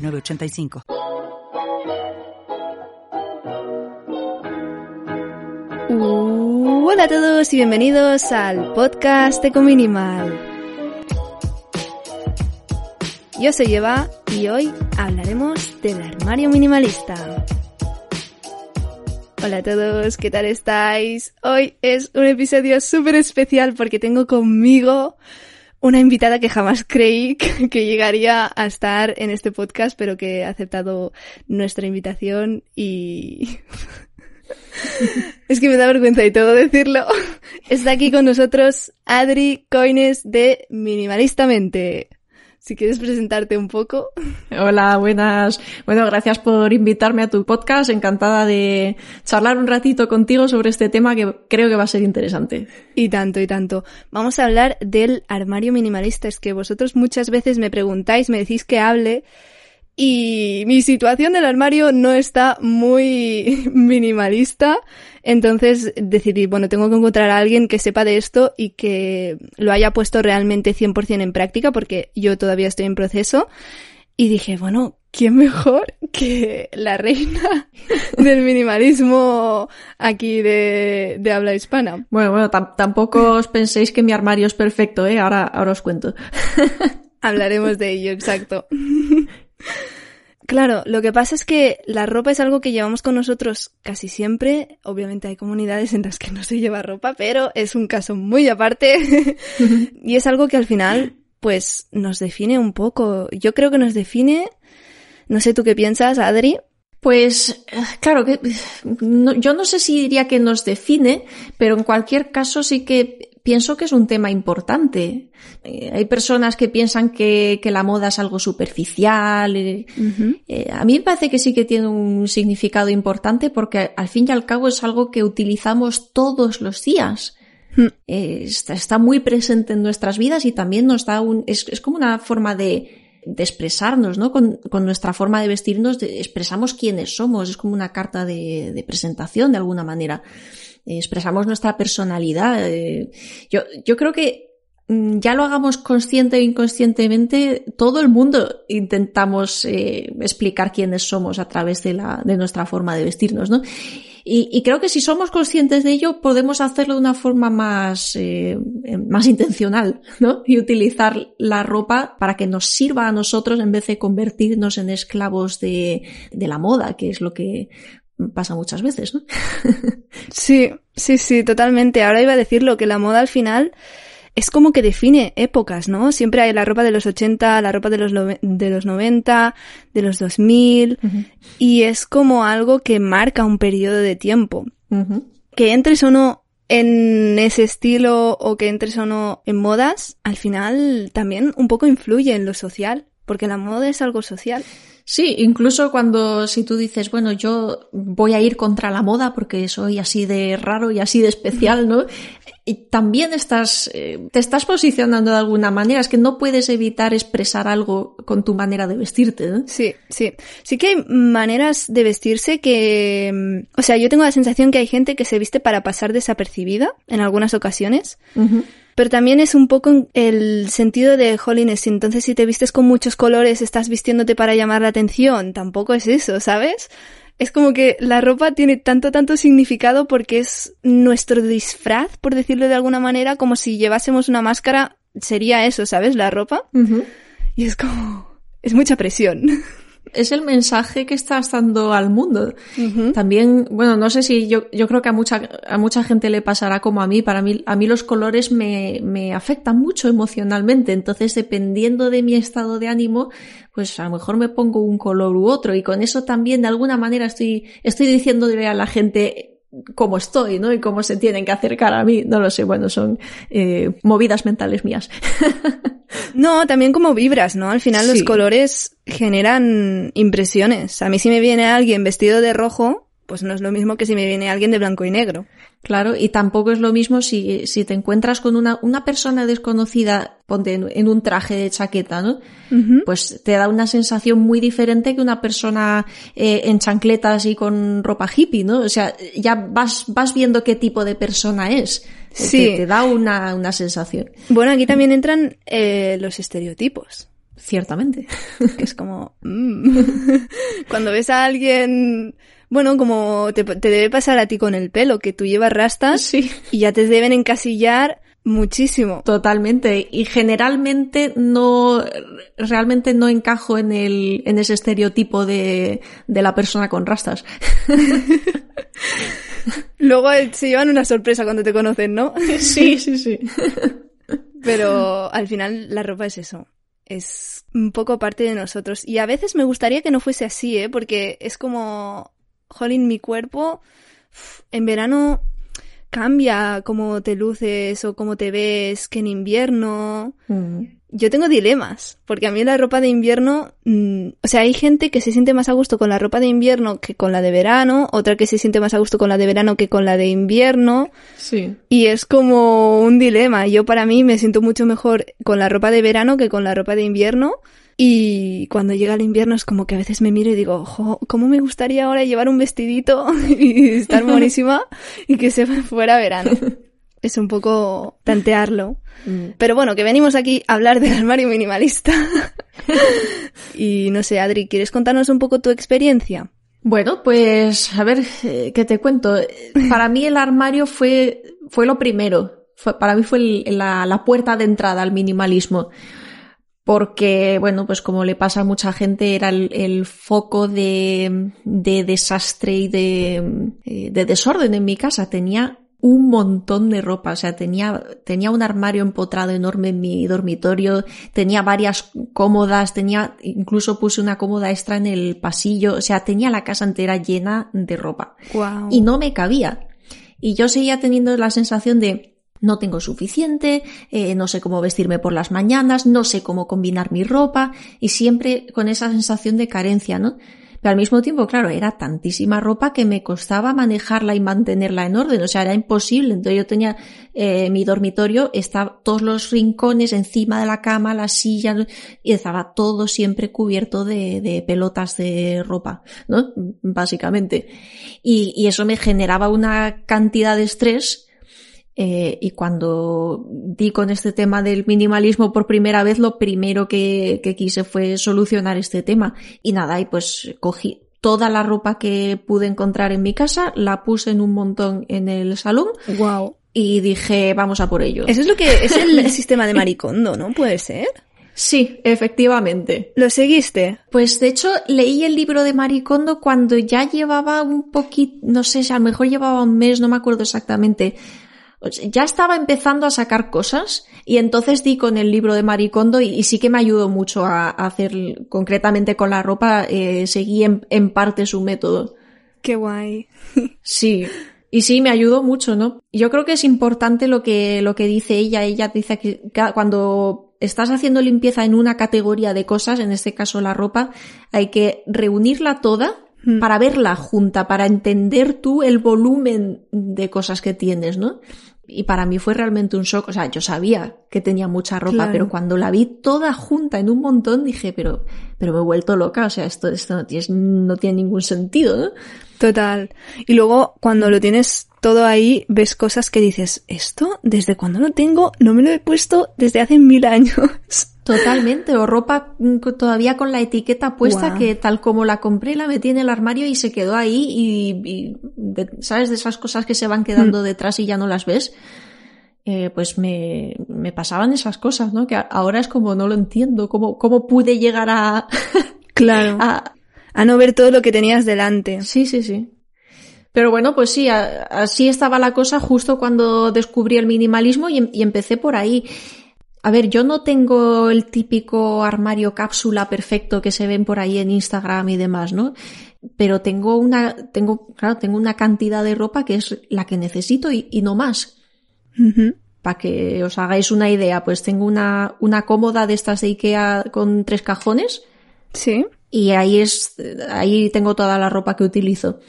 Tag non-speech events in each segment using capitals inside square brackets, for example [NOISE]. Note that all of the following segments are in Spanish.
985. Uh, hola a todos y bienvenidos al podcast Ecominimal. Yo soy Eva y hoy hablaremos del armario minimalista. Hola a todos, ¿qué tal estáis? Hoy es un episodio súper especial porque tengo conmigo una invitada que jamás creí [LAUGHS] que llegaría a estar en este podcast, pero que ha aceptado nuestra invitación y... [LAUGHS] es que me da vergüenza y todo decirlo. [LAUGHS] Está aquí con nosotros Adri Coines de Minimalistamente. Si quieres presentarte un poco. Hola, buenas. Bueno, gracias por invitarme a tu podcast. Encantada de charlar un ratito contigo sobre este tema que creo que va a ser interesante. Y tanto, y tanto. Vamos a hablar del armario minimalista. Es que vosotros muchas veces me preguntáis, me decís que hable y mi situación del armario no está muy [LAUGHS] minimalista, entonces decidí, bueno, tengo que encontrar a alguien que sepa de esto y que lo haya puesto realmente 100% en práctica, porque yo todavía estoy en proceso. Y dije, bueno, ¿quién mejor que la reina [LAUGHS] del minimalismo aquí de, de habla hispana? Bueno, bueno, tampoco os penséis que mi armario es perfecto, ¿eh? Ahora, ahora os cuento. [LAUGHS] Hablaremos de ello, exacto. Claro, lo que pasa es que la ropa es algo que llevamos con nosotros casi siempre. Obviamente hay comunidades en las que no se lleva ropa, pero es un caso muy aparte. y es algo que al final, pues, nos define un poco. Yo creo que nos define. No sé tú qué piensas, Adri. Pues claro que yo no sé si diría que nos define, pero en cualquier caso sí que pienso que es un tema importante. Eh, hay personas que piensan que, la moda es algo superficial. Eh, eh, a mí me parece que sí que tiene un significado importante porque al fin y al cabo es algo que utilizamos todos los días. Hmm. Está, muy presente en nuestras vidas y también nos da un, es, como una forma de, expresarnos, ¿no? Con, nuestra forma de vestirnos, expresamos quiénes somos, es como una carta de presentación de alguna manera expresamos nuestra personalidad. Eh, yo, yo creo que mm, ya lo hagamos consciente o inconscientemente, todo el mundo intentamos eh, explicar quiénes somos a través de, la, de nuestra forma de vestirnos, ¿no? Y, creo que si somos conscientes de ello, podemos hacerlo de una forma más, eh, más intencional, ¿no? Y utilizar la ropa para que nos sirva a nosotros en vez de convertirnos en esclavos de, de la moda, que es lo que pasa muchas veces, ¿no? [LAUGHS] sí, sí, sí, totalmente. Ahora iba a decirlo, que la moda al final es como que define épocas, ¿no? Siempre hay la ropa de los 80, la ropa de los, de los 90, de los 2000, y es como algo que marca un periodo de tiempo. Que entres o no en ese estilo o que entres o no en modas, al final también un poco influye en lo social, porque la moda es algo social. Sí, incluso cuando si tú dices, bueno, yo voy a ir contra la moda porque soy así de raro y así de especial, ¿no? Y también estás, eh, te estás posicionando de alguna manera, es que no puedes evitar expresar algo con tu manera de vestirte, ¿no? Sí, sí. Sí que hay maneras de vestirse que, mm, o sea, yo tengo la sensación que hay gente que se viste para pasar desapercibida en algunas ocasiones pero también es un poco el sentido de holiness. Entonces, si te vistes con muchos colores, estás vistiéndote para llamar la atención. Tampoco es eso, ¿sabes? Es como que la ropa tiene tanto, tanto significado porque es nuestro disfraz, por decirlo de alguna manera, como si llevásemos una máscara, sería eso, ¿sabes? La ropa. Y es como, es mucha presión. [LAUGHS] es el mensaje que estás dando al mundo. También, bueno, no sé si yo, yo creo que a mucha, a mucha gente le pasará como a mí. Para mí, a mí los colores me, me afectan mucho emocionalmente. Entonces, dependiendo de mi estado de ánimo, pues a lo mejor me pongo un color u otro. Y con eso también, de alguna manera, estoy, estoy diciéndole a la gente, cómo estoy, ¿no? Y cómo se tienen que acercar a mí. No lo sé, bueno, son eh, movidas mentales mías. [LAUGHS] no, también como vibras, ¿no? Al final los colores generan impresiones. A mí si me viene alguien vestido de rojo, pues no es lo mismo que si me viene alguien de blanco y negro. Claro, y tampoco es lo mismo si, si te encuentras con una, una persona desconocida, ponte en, un traje de chaqueta, ¿no? Pues te da una sensación muy diferente que una persona eh, en chancletas y con ropa hippie, ¿no? O sea, ya vas, vas viendo qué tipo de persona es. Sí. Te, da una, una sensación. Bueno, aquí también entran eh, los estereotipos. Ciertamente. [LAUGHS] Que es como... Mm. [LAUGHS] Cuando ves a alguien bueno, como te, debe pasar a ti con el pelo, que tú llevas rastas y ya te deben encasillar muchísimo. Totalmente. Y generalmente no, realmente no encajo en el, en ese estereotipo de, de la persona con rastas. [LAUGHS] Luego se llevan una sorpresa cuando te conocen, ¿no? Sí, sí, sí. Pero al final la ropa es eso. Es un poco parte de nosotros. Y a veces me gustaría que no fuese así, ¿eh? Porque es como jolín, mi cuerpo en verano cambia cómo te luces o cómo te ves que en invierno. Mm. Yo tengo dilemas, porque a mí la ropa de invierno, mm, o sea, hay gente que se siente más a gusto con la ropa de invierno que con la de verano, otra que se siente más a gusto con la de verano que con la de invierno. Sí. Y es como un dilema. Yo para mí me siento mucho mejor con la ropa de verano que con la ropa de invierno. Y cuando llega el invierno es como que a veces me miro y digo, ojo, ¿cómo me gustaría ahora llevar un vestidito [LAUGHS] y estar buenísima y que se fuera verano? [LAUGHS] Es un poco tantearlo. Mm. Pero bueno, que venimos aquí a hablar del armario minimalista. [LAUGHS] y no sé, Adri, ¿quieres contarnos un poco tu experiencia? Bueno, pues a ver, eh, ¿qué te cuento? Para mí el armario fue, fue lo primero. Fue, para mí fue la, la puerta de entrada al minimalismo porque, bueno, pues como le pasa a mucha gente, era el, foco de, de, desastre y de, eh, de, desorden en mi casa. Tenía un montón de ropa, o sea, tenía, tenía un armario empotrado enorme en mi dormitorio, tenía varias cómodas, tenía, incluso puse una cómoda extra en el pasillo, o sea, tenía la casa entera llena de ropa. Y no me cabía. Y yo seguía teniendo la sensación de, no tengo suficiente, eh, no sé cómo vestirme por las mañanas, no sé cómo combinar mi ropa y siempre con esa sensación de carencia, ¿no? Pero al mismo tiempo, claro, era tantísima ropa que me costaba manejarla y mantenerla en orden, o sea, era imposible. Entonces yo tenía eh, mi dormitorio, estaba todos los rincones encima de la cama, las sillas, y estaba todo siempre cubierto de, de pelotas de ropa, ¿no? Básicamente. Y, y eso me generaba una cantidad de estrés eh, y cuando di con este tema del minimalismo por primera vez, lo primero que, que quise fue solucionar este tema. Y nada, y pues cogí toda la ropa que pude encontrar en mi casa, la puse en un montón en el salón. Wow. Y dije, vamos a por ello. Eso es lo que es el [LAUGHS] sistema de maricondo, ¿no? Puede ser. Sí, efectivamente. ¿Lo seguiste? Pues de hecho leí el libro de Maricondo cuando ya llevaba un poquito, no sé, a lo mejor llevaba un mes, no me acuerdo exactamente, ya estaba empezando a sacar cosas y entonces di con el libro de Maricondo y, sí que me ayudó mucho a, hacer, concretamente con la ropa, eh, seguí en, parte su método. Qué guay. [LAUGHS] Sí. Y sí, me ayudó mucho, ¿no? Yo creo que es importante lo que, lo que dice ella. Ella dice que cuando estás haciendo limpieza en una categoría de cosas, en este caso la ropa, hay que reunirla toda hmm. para verla junta, para entender tú el volumen de cosas que tienes, ¿no? Y para mí fue realmente un shock. O sea, yo sabía que tenía mucha ropa, pero cuando la vi toda junta en un montón dije, pero, pero me he vuelto loca. O sea, esto, esto no, tiene, no tiene ningún sentido, ¿no? Total. Y luego cuando lo tienes todo ahí, ves cosas que dices, esto, desde cuando lo tengo, no me lo he puesto desde hace mil años. [LAUGHS] Totalmente, o ropa mm, todavía con la etiqueta puesta que tal como la compré la metí en el armario y se quedó ahí y, ¿sabes? De esas cosas que se van quedando mm. detrás y ya no las ves. Eh, pues me, me, pasaban esas cosas, ¿no? Que ahora es como no lo entiendo, cómo, cómo pude llegar a... [LAUGHS] claro. A, a no ver todo lo que tenías delante. Sí, sí, sí. Pero bueno, pues sí, así estaba la cosa justo cuando descubrí el minimalismo y, y empecé por ahí A ver, yo no tengo el típico armario cápsula perfecto que se ven por ahí en Instagram y demás, ¿no? Pero tengo una, tengo, claro, tengo una cantidad de ropa que es la que necesito y, no más. Para que os hagáis una idea, pues tengo una, una cómoda de estas de Ikea con tres cajones. Sí. Y ahí es, ahí tengo toda la ropa que utilizo.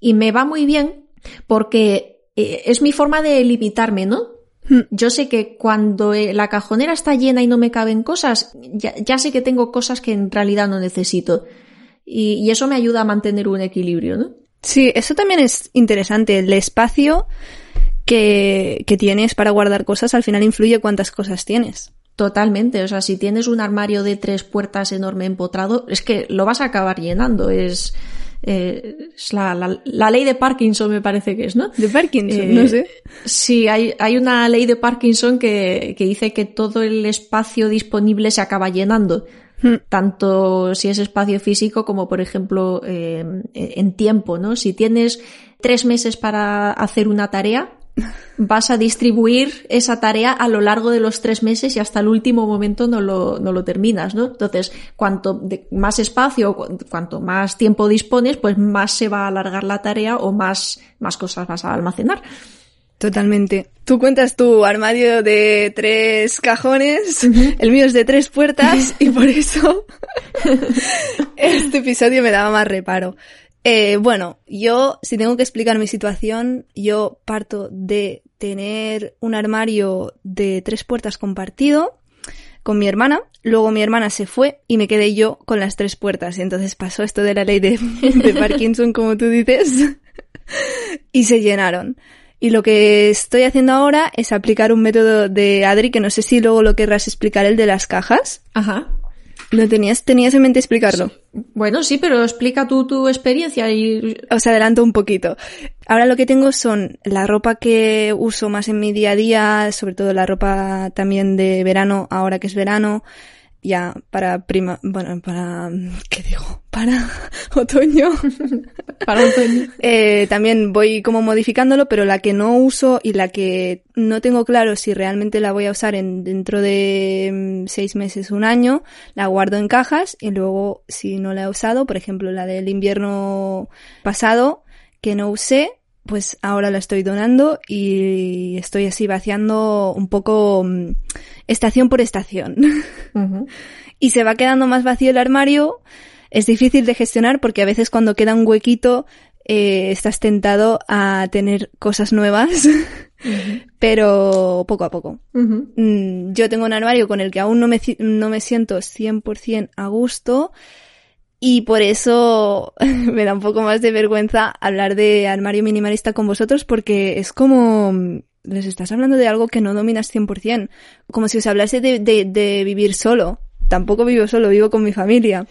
Y me va muy bien porque eh, es mi forma de limitarme, ¿no? Hmm. Yo sé que cuando eh, la cajonera está llena y no me caben cosas, ya, sé que tengo cosas que en realidad no necesito. Y, eso me ayuda a mantener un equilibrio, ¿no? Sí, eso también es interesante. El espacio que, que tienes para guardar cosas al final influye cuántas cosas tienes. Totalmente, o sea, si tienes un armario de tres puertas enorme empotrado, es que lo vas a acabar llenando, es, eh, es la, la, ley de Parkinson me parece que es, ¿no? De Parkinson, no eh, sé. Sí, hay, hay una ley de Parkinson que, que dice que todo el espacio disponible se acaba llenando hmm. tanto si es espacio físico como, por ejemplo, eh, en tiempo, ¿no? Si tienes tres meses para hacer una tarea, [LAUGHS] vas a distribuir esa tarea a lo largo de los tres meses y hasta el último momento no lo, no lo terminas, ¿no? Entonces, cuanto más espacio, cuanto más tiempo dispones, pues más se va a alargar la tarea o más, más cosas vas a almacenar. Totalmente. Tú cuentas tu armario de tres cajones, el mío es de tres puertas [LAUGHS] y por eso [LAUGHS] este episodio me daba más reparo. Eh, bueno, yo, si tengo que explicar mi situación, yo parto de tener un armario de tres puertas compartido con mi hermana. Luego mi hermana se fue y me quedé yo con las tres puertas. Y entonces pasó esto de la ley de, [LAUGHS] de Parkinson, como tú dices, [LAUGHS] y se llenaron. Y lo que estoy haciendo ahora es aplicar un método de Adri, que no sé si luego lo querrás explicar, el de las cajas. Ajá. ¿Lo tenías, tenías en mente explicarlo? Bueno, sí, pero explica tú tu experiencia y... Os adelanto un poquito. Ahora lo que tengo son la ropa que uso más en mi día a día, sobre todo la ropa también de verano, ahora que es verano, ya para prima, bueno, para, ¿qué digo? Para [LAUGHS] otoño. para otoño. [LAUGHS] Eh, también voy como modificándolo, pero la que no uso y la que no tengo claro si realmente la voy a usar en, dentro de mm, seis meses, un año, la guardo en cajas y luego si no la he usado, por ejemplo, la del invierno pasado, que no usé, pues ahora la estoy donando y estoy así vaciando un poco mm, estación por estación. [LAUGHS] y se va quedando más vacío el armario. Es difícil de gestionar porque a veces cuando queda un huequito eh, estás tentado a tener cosas nuevas, [LAUGHS] pero poco a poco. Mm, yo tengo un armario con el que aún no me, no me siento 100% a gusto y por eso [LAUGHS] me da un poco más de vergüenza hablar de armario minimalista con vosotros porque es como les estás hablando de algo que no dominas 100%, como si os hablase de, de, de vivir solo. Tampoco vivo solo, vivo con mi familia.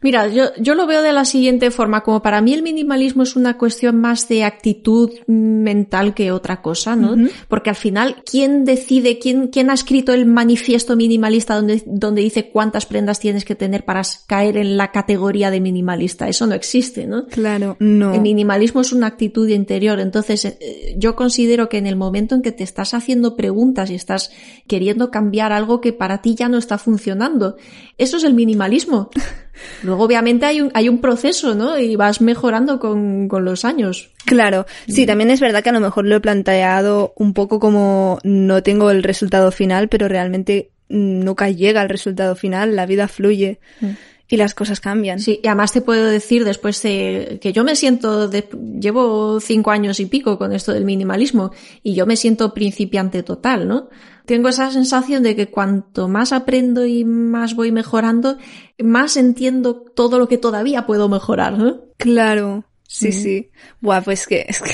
Mira, yo, yo lo veo de la siguiente forma, como para mí el minimalismo es una cuestión más de actitud mental que otra cosa, ¿no? Porque al final, ¿quién decide, quién, quién ha escrito el manifiesto minimalista donde, donde dice cuántas prendas tienes que tener para caer en la categoría de minimalista? Eso no existe, ¿no? Claro, no. El minimalismo es una actitud interior, entonces eh, yo considero que en el momento en que te estás haciendo preguntas y estás queriendo cambiar algo que para ti ya no está funcionando, eso es el minimalismo. [LAUGHS] Luego, obviamente, hay un, hay un proceso, ¿no? Y vas mejorando con, con los años. Claro, sí, también es verdad que a lo mejor lo he planteado un poco como no tengo el resultado final, pero realmente nunca llega al resultado final, la vida fluye. Mm. Y las cosas cambian. Sí, y además te puedo decir después de que yo me siento, de, llevo cinco años y pico con esto del minimalismo y yo me siento principiante total, ¿no? Tengo esa sensación de que cuanto más aprendo y más voy mejorando, más entiendo todo lo que todavía puedo mejorar, ¿no? Claro, sí, sí. Buah, pues que, es que...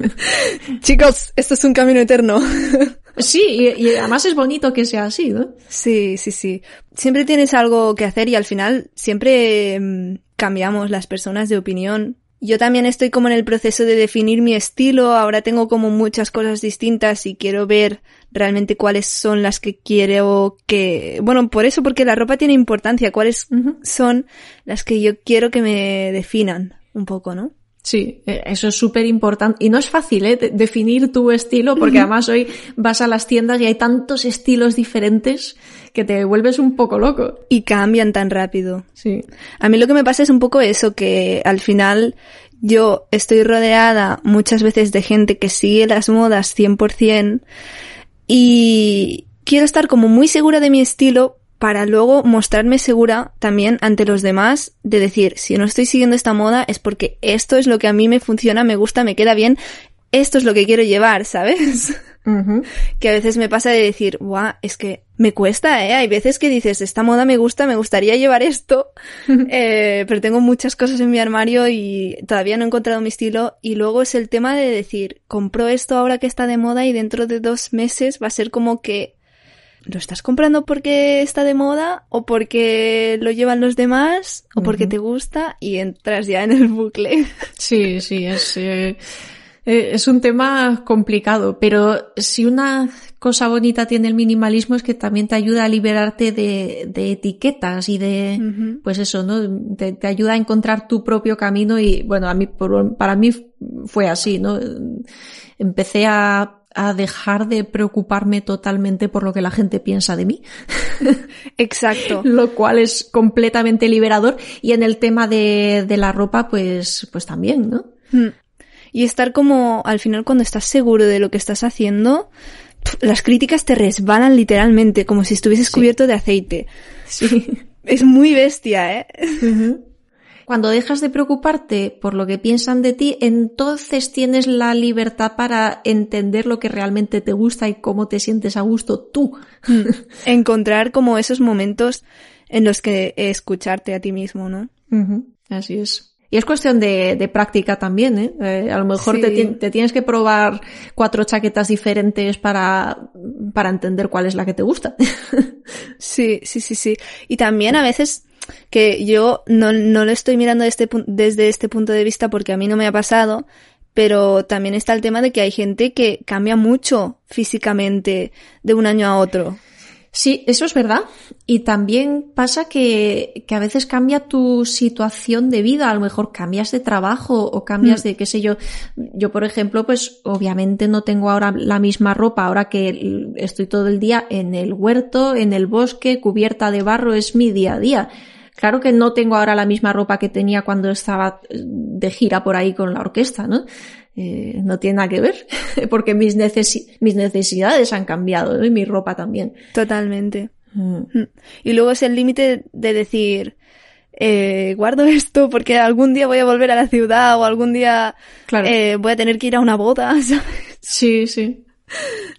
[LAUGHS] Chicos, esto es un camino eterno. [LAUGHS] Sí, y, además es bonito que sea así, ¿no? Sí, sí, sí. Siempre tienes algo que hacer y al final siempre mm, cambiamos las personas de opinión yo también estoy como en el proceso de definir mi estilo, ahora tengo como muchas cosas distintas y quiero ver realmente cuáles son las que quiero que, bueno, por eso, porque la ropa tiene importancia, cuáles son las que yo quiero que me definan un poco, ¿no? Sí, eh, eso es súper importante. Y no es fácil, ¿eh? Definir tu estilo, porque además hoy vas a las tiendas y hay tantos estilos diferentes que te vuelves un poco loco. Y cambian tan rápido. Sí. A mí lo que me pasa es un poco eso, que al final yo estoy rodeada muchas veces de gente que sigue las modas 100% y quiero estar como muy segura de mi estilo, para luego mostrarme segura también ante los demás de decir, si no estoy siguiendo esta moda es porque esto es lo que a mí me funciona, me gusta, me queda bien, esto es lo que quiero llevar, [LAUGHS] ¿sabes? Que a veces me pasa de decir, guau, es que me cuesta, ¿eh? Hay veces que dices, esta moda me gusta, me gustaría llevar esto, [LAUGHS] eh, pero tengo muchas cosas en mi armario y todavía no he encontrado mi estilo. Y luego es el tema de decir, compro esto ahora que está de moda y dentro de dos meses va a ser como que ¿lo estás comprando porque está de moda o porque lo llevan los demás o porque te gusta y entras ya en el bucle? [LAUGHS] Sí, sí, es, eh, eh, es un tema complicado, pero si una cosa bonita tiene el minimalismo es que también te ayuda a liberarte de, de etiquetas y de, pues eso, ¿no? Te, te, ayuda a encontrar tu propio camino y bueno, a mí, para mí fue así, ¿no? Empecé a a dejar de preocuparme totalmente por lo que la gente piensa de mí. [LAUGHS] Exacto. lo cual es completamente liberador. Y en el tema de, de la ropa, pues, pues también, ¿no? Hmm. Y estar como, al final, cuando estás seguro de lo que estás haciendo, las críticas te resbalan literalmente, como si estuvieses cubierto de aceite. Sí. Es muy bestia, ¿eh? Cuando dejas de preocuparte por lo que piensan de ti, entonces tienes la libertad para entender lo que realmente te gusta y cómo te sientes a gusto tú. Hmm. [LAUGHS] Encontrar como esos momentos en los que escucharte a ti mismo, ¿no? Así es. Y es cuestión de, de práctica también, ¿eh? eh a lo mejor te, te, tienes que probar cuatro chaquetas diferentes para, para entender cuál es la que te gusta. [LAUGHS] sí, sí, sí, sí. Y también a veces que yo no, no lo estoy mirando desde, desde este punto de vista porque a mí no me ha pasado, pero también está el tema de que hay gente que cambia mucho físicamente de un año a otro. Sí, eso es verdad. Y también pasa que, que, a veces cambia tu situación de vida. A lo mejor cambias de trabajo o cambias mm. de, qué sé yo. Yo, por ejemplo, pues obviamente no tengo ahora la misma ropa. Ahora que estoy todo el día en el huerto, en el bosque, cubierta de barro, es mi día a día. Claro que no tengo ahora la misma ropa que tenía cuando estaba de gira por ahí con la orquesta, ¿no? Eh, no tiene nada que ver, [LAUGHS] porque mis, mis necesidades han cambiado y mi ropa también. Totalmente. Mm. mm. Y luego es el límite de decir, eh, guardo [LAUGHS] esto porque algún día voy a volver a la ciudad o algún día claro. eh, voy a tener que ir a una boda. [LAUGHS] ¿sabes? Sí, sí.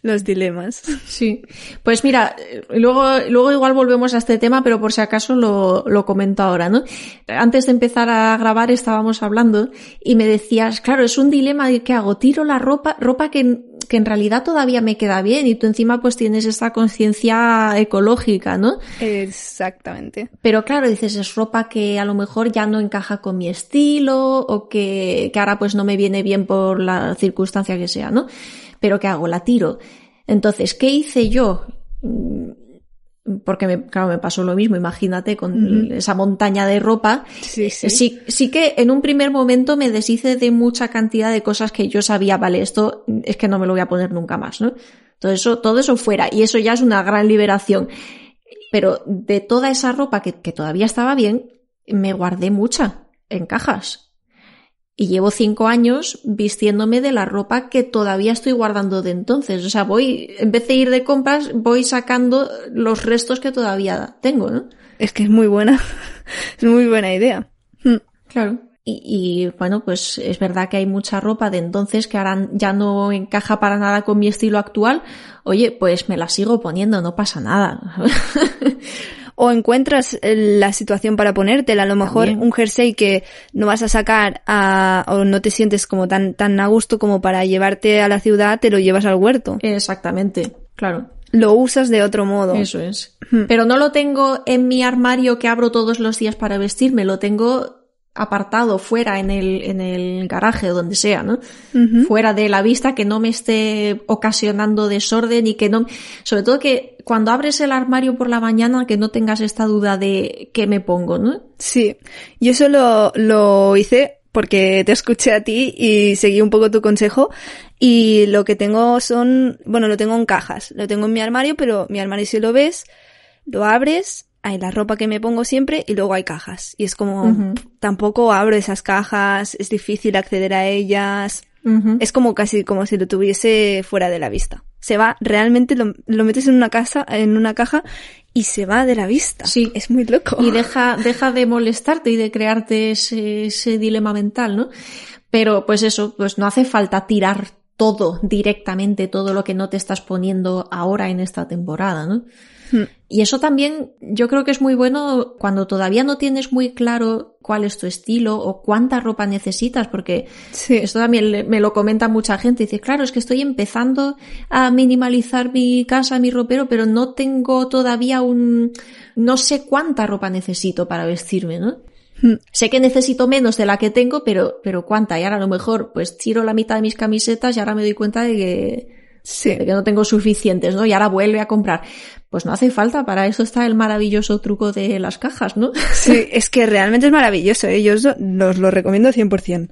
Los dilemas. Sí. Pues mira, luego, luego igual volvemos a este tema, pero por si acaso lo, lo comento ahora, ¿no? Antes de empezar a grabar estábamos hablando y me decías, claro, es un dilema de qué hago, tiro la ropa, ropa que, que en realidad todavía me queda bien y tú encima pues tienes esta conciencia ecológica, ¿no? Exactamente. Pero claro, dices, es ropa que a lo mejor ya no encaja con mi estilo o que, que ahora pues no me viene bien por la circunstancia que sea, ¿no? Pero ¿qué hago? La tiro. Entonces, ¿qué hice yo? Mm, porque, me, claro, me pasó lo mismo, imagínate, con esa montaña de ropa. Sí, sí. sí, sí que en un primer momento me deshice de mucha cantidad de cosas que yo sabía, vale, esto es que no me lo voy a poner nunca más, ¿no? Todo eso, todo eso fuera. Y eso ya es una gran liberación. Pero de toda esa ropa que, que todavía estaba bien, me guardé mucha en cajas. Y llevo cinco años vistiéndome de la ropa que todavía estoy guardando de entonces. O sea, voy, en vez de ir de compras, voy sacando los restos que todavía tengo, ¿no? Es que es muy buena. [LAUGHS] es muy buena idea. Hmm. Claro. Y, y, bueno, pues es verdad que hay mucha ropa de entonces que ahora ya no encaja para nada con mi estilo actual. Oye, pues me la sigo poniendo, no pasa nada. [LAUGHS] o encuentras eh, la situación para ponértela. A lo mejor un jersey que no vas a sacar a, o no te sientes como tan, tan a gusto como para llevarte a la ciudad, te lo llevas al huerto. Exactamente, claro. Lo usas de otro modo. Eso es. Pero no lo tengo en mi armario que abro todos los días para vestirme, lo tengo apartado fuera en el, en el garaje o donde sea, ¿no? Fuera de la vista, que no me esté ocasionando desorden y que no, sobre todo que cuando abres el armario por la mañana que no tengas esta duda de qué me pongo, ¿no? Sí, y eso lo, lo hice porque te escuché a ti y seguí un poco tu consejo y lo que tengo son, bueno, lo tengo en cajas, lo tengo en mi armario, pero mi armario si lo ves, lo abres, hay la ropa que me pongo siempre y luego hay cajas. Y es como, tampoco abro esas cajas, es difícil acceder a ellas. Es como casi como si lo tuviese fuera de la vista. Se va, realmente lo, lo, metes en una casa, en una caja y se va de la vista. Sí. Es muy loco. Y deja, deja de molestarte y de crearte ese, ese dilema mental, ¿no? Pero pues eso, pues no hace falta tirar todo directamente, todo lo que no te estás poniendo ahora en esta temporada, ¿no? Hmm. Y eso también yo creo que es muy bueno cuando todavía no tienes muy claro cuál es tu estilo o cuánta ropa necesitas, porque Sí. esto también me lo comenta mucha gente. Dice, claro, es que estoy empezando a minimalizar mi casa, mi ropero, pero no tengo todavía un, no sé cuánta ropa necesito para vestirme, ¿no? Hmm. Sé que necesito menos de la que tengo, pero, pero cuánta. Y ahora a lo mejor, pues tiro la mitad de mis camisetas y ahora me doy cuenta de que, Sí. de que no tengo suficientes, ¿no? Y ahora vuelve a comprar. Pues no hace falta, para eso está el maravilloso truco de las cajas, ¿no? [LAUGHS] Sí, es que realmente es maravilloso, ¿eh? yo os lo- os lo recomiendo 100%.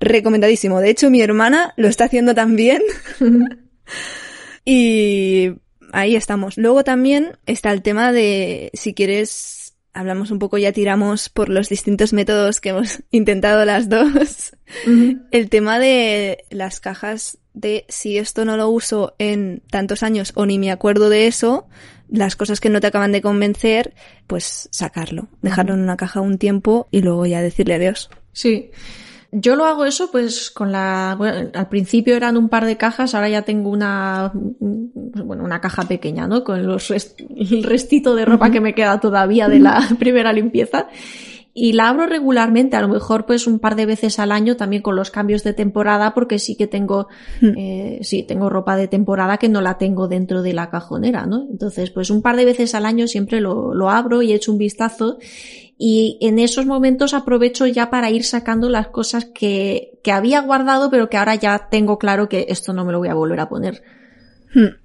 Recomendadísimo. De hecho, mi hermana lo está haciendo también. [LAUGHS] y ahí estamos. Luego también está el tema de, si quieres, hablamos un poco, ya tiramos por los distintos métodos que hemos [LAUGHS] intentado las dos. El tema de las cajas de si esto no lo uso en tantos años o ni me acuerdo de eso, las cosas que no te acaban de convencer, pues sacarlo, dejarlo en una caja un tiempo y luego ya decirle adiós. Sí. Yo lo hago eso pues con la, bueno, al principio eran un par de cajas, ahora ya tengo una, bueno, una caja pequeña, ¿no? Con los rest- el restito de ropa que me queda todavía de la [LAUGHS] primera limpieza. Y la abro regularmente, a lo mejor pues un par de veces al año también con los cambios de temporada, porque sí que tengo, eh, sí, tengo ropa de temporada que no la tengo dentro de la cajonera, ¿no? Entonces, pues un par de veces al año siempre lo, lo abro y echo un vistazo y en esos momentos aprovecho ya para ir sacando las cosas que, que había guardado, pero que ahora ya tengo claro que esto no me lo voy a volver a poner. Hmm.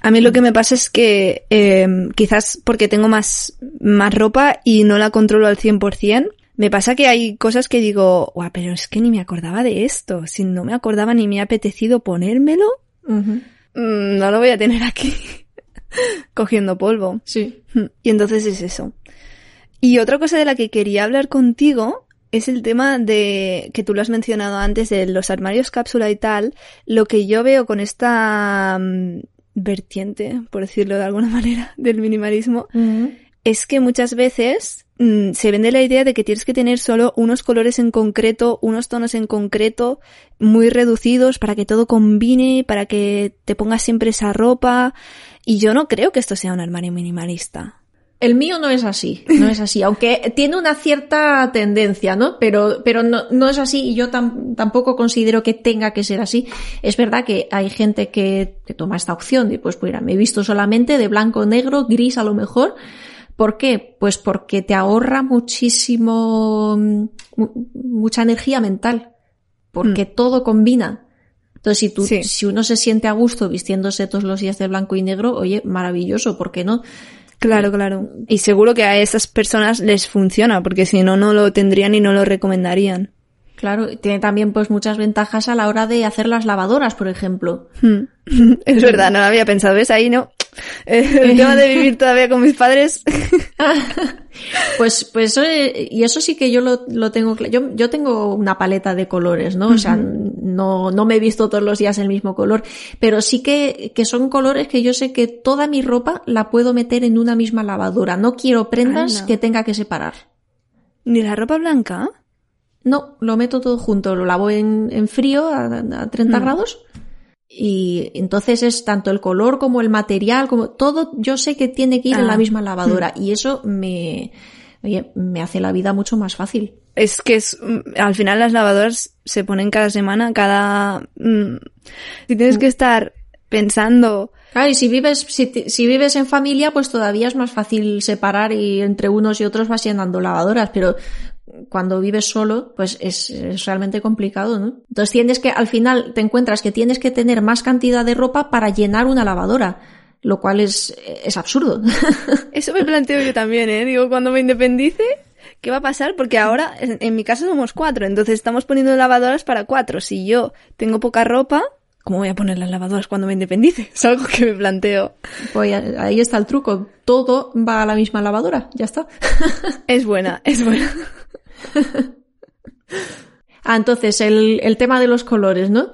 A mí lo que me pasa es que eh, quizás porque tengo más, más ropa y no la controlo al 100%, me pasa que hay cosas que digo, guau, pero es que ni me acordaba de esto. Si no me acordaba ni me ha apetecido ponérmelo, mm, no lo voy a tener aquí [LAUGHS] cogiendo polvo. Sí. Hmm. Y entonces es eso. Y otra cosa de la que quería hablar contigo es el tema de que tú lo has mencionado antes de los armarios cápsula y tal. Lo que yo veo con esta mm, vertiente, por decirlo de alguna [LAUGHS] manera, del minimalismo, es que muchas veces mm, se vende la idea de que tienes que tener solo unos colores en concreto, unos tonos en concreto, muy reducidos para que todo combine, para que te pongas siempre esa ropa. Y yo no creo que esto sea un armario minimalista. El mío no es así, no es así, aunque tiene una cierta tendencia, ¿no? Pero, pero no, no es así y yo tam- tampoco considero que tenga que ser así. Es verdad que hay gente que, que toma esta opción y pues, mira, me he visto solamente de blanco, negro, gris a lo mejor. ¿Por qué? Pues porque te ahorra muchísimo, mm, mu- mucha energía mental. Porque todo combina. Entonces, si tú, Sí. si uno se siente a gusto vistiéndose todos los días de blanco y negro, oye, maravilloso, ¿por qué no? Claro, claro. Y seguro que a esas personas les funciona, porque si no, no lo tendrían y no lo recomendarían. Claro, y tiene también pues muchas ventajas a la hora de hacer las lavadoras, por ejemplo. Hmm. [LAUGHS] Es verdad, no lo había pensado. ¿Ves? Ahí no. Eh, El tema de vivir todavía con mis padres. [LAUGHS] Pues, pues, eh, y eso sí que yo lo, lo tengo yo, yo tengo una paleta de colores, ¿no? O sea, no, no me he visto todos los días el mismo color, pero sí que, que son colores que yo sé que toda mi ropa la puedo meter en una misma lavadora. No quiero prendas que tenga que separar. ¿Ni la ropa blanca? No, lo meto todo junto, lo lavo en, en frío a, a 30 Mm. grados. Y entonces es tanto el color como el material, como todo, yo sé que tiene que ir en Ah. la misma lavadora. [LAUGHS] Y eso me, oye, me hace la vida mucho más fácil. Es que es, mm, al final las lavadoras se ponen cada semana, cada... mm, si tienes que estar pensando... Claro, y si vives, si, si vives en familia, pues todavía es más fácil separar y entre unos y otros vas llenando lavadoras, pero cuando vives solo, pues es, es realmente complicado, ¿no? Entonces tienes que, al final te encuentras que tienes que tener más cantidad de ropa para llenar una lavadora, lo cual es, es absurdo. [LAUGHS] Eso me planteo yo también, ¿eh? Digo, cuando me independice, ¿qué va a pasar? Porque ahora en, mi casa somos cuatro, entonces estamos poniendo lavadoras para cuatro. Si yo tengo poca ropa, ¿cómo voy a poner las lavadoras cuando me independice? [LAUGHS] Es algo que me planteo. Pues ahí está el truco. Todo va a la misma lavadora. Ya está. [LAUGHS] Es buena, es buena. [LAUGHS] ah, entonces, el, el tema de los colores, ¿no?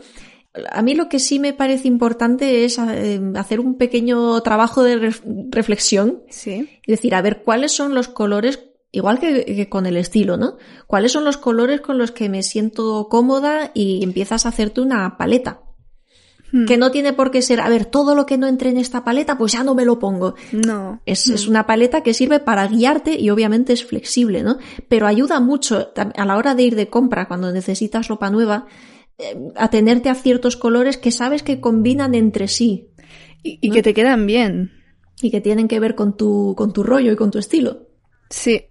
A mí lo que sí me parece importante es eh, hacer un pequeño trabajo de reflexión. Sí. Y decir, a ver, ¿cuáles son los colores, igual que, con el estilo, ¿no? ¿Cuáles son los colores con los que me siento cómoda y empiezas a hacerte una paleta? Hmm. Que no tiene por qué ser, a ver, todo lo que no entre en esta paleta, pues ya no me lo pongo. No. Es, es hmm. una paleta que sirve para guiarte y obviamente es flexible, ¿no? Pero ayuda mucho a la hora de ir de compra cuando necesitas ropa nueva atenerte a ciertos colores que sabes que combinan entre sí. Y, que te quedan bien. Y que tienen que ver con tu, con tu rollo y con tu estilo. Sí,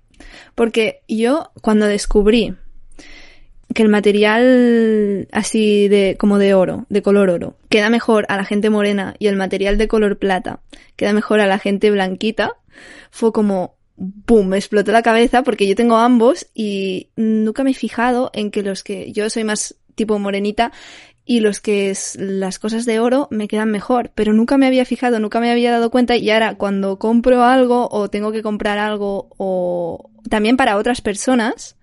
porque yo cuando descubrí que el material así de como de oro, de color oro, queda mejor a la gente morena y el material de color plata queda mejor a la gente blanquita, fue como ¡pum! me explotó la cabeza porque yo tengo ambos y nunca me he fijado en que los que yo soy más tipo morenita y los que es las cosas de oro me quedan mejor, pero nunca me había fijado, nunca me había dado cuenta y ahora cuando compro algo o tengo que comprar algo o también para otras personas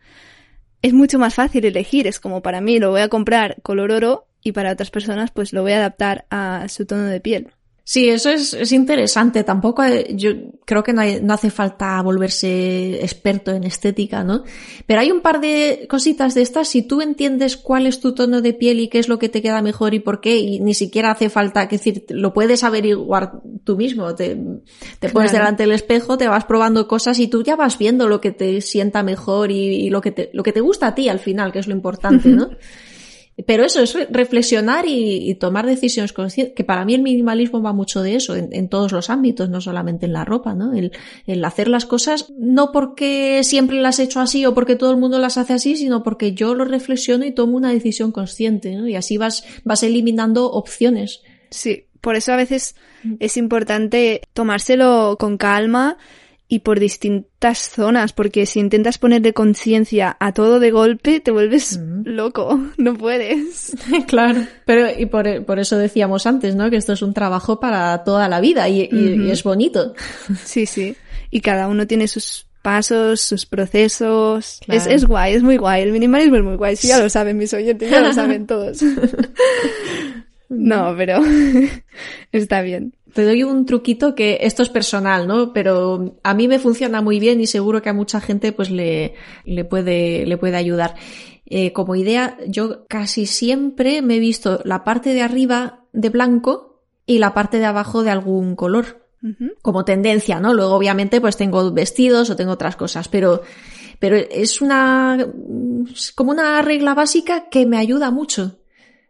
es mucho más fácil elegir, es como para mí lo voy a comprar color oro y para otras personas pues lo voy a adaptar a su tono de piel. Sí, eso es, es interesante. Tampoco yo creo que no, no, hace falta volverse experto en estética, ¿no? Pero hay un par de cositas de estas. Si tú entiendes cuál es tu tono de piel y qué es lo que te queda mejor y por qué, y ni siquiera hace falta, que decir, lo puedes averiguar tú mismo. Te, te pones delante del espejo, te vas probando cosas y tú ya vas viendo lo que te sienta mejor y, y lo que te, lo que te gusta a ti al final, que es lo importante, ¿no? [LAUGHS] Pero eso es reflexionar y, tomar decisiones conscientes, que para mí el minimalismo va mucho de eso, en, todos los ámbitos, no solamente en la ropa, ¿no? El, el, hacer las cosas no porque siempre las he hecho así o porque todo el mundo las hace así, sino porque yo lo reflexiono y tomo una decisión consciente, ¿no? Y así vas, vas eliminando opciones. Sí, por eso a veces es importante tomárselo con calma y por distintas zonas, porque si intentas ponerle conciencia a todo de golpe, te vuelves loco, [LAUGHS] no puedes. [LAUGHS] claro, pero y por, por, eso decíamos antes, ¿no? Que esto es un trabajo para toda la vida y, es bonito. Sí, sí, y cada uno tiene sus pasos, sus procesos. Es, es guay, es muy guay, el minimalismo es muy guay, sí, ya lo saben mis oyentes, ya lo saben [LAUGHS] todos. no, pero está bien. Te doy un truquito que esto es personal, ¿no? Pero a mí me funciona muy bien y seguro que a mucha gente pues le, le puede, le puede ayudar. Eh, como idea, yo casi siempre me he visto la parte de arriba de blanco y la parte de abajo de algún color. Como tendencia, ¿no? Luego, obviamente, pues tengo vestidos o tengo otras cosas, pero, pero es una, como una regla básica que me ayuda mucho.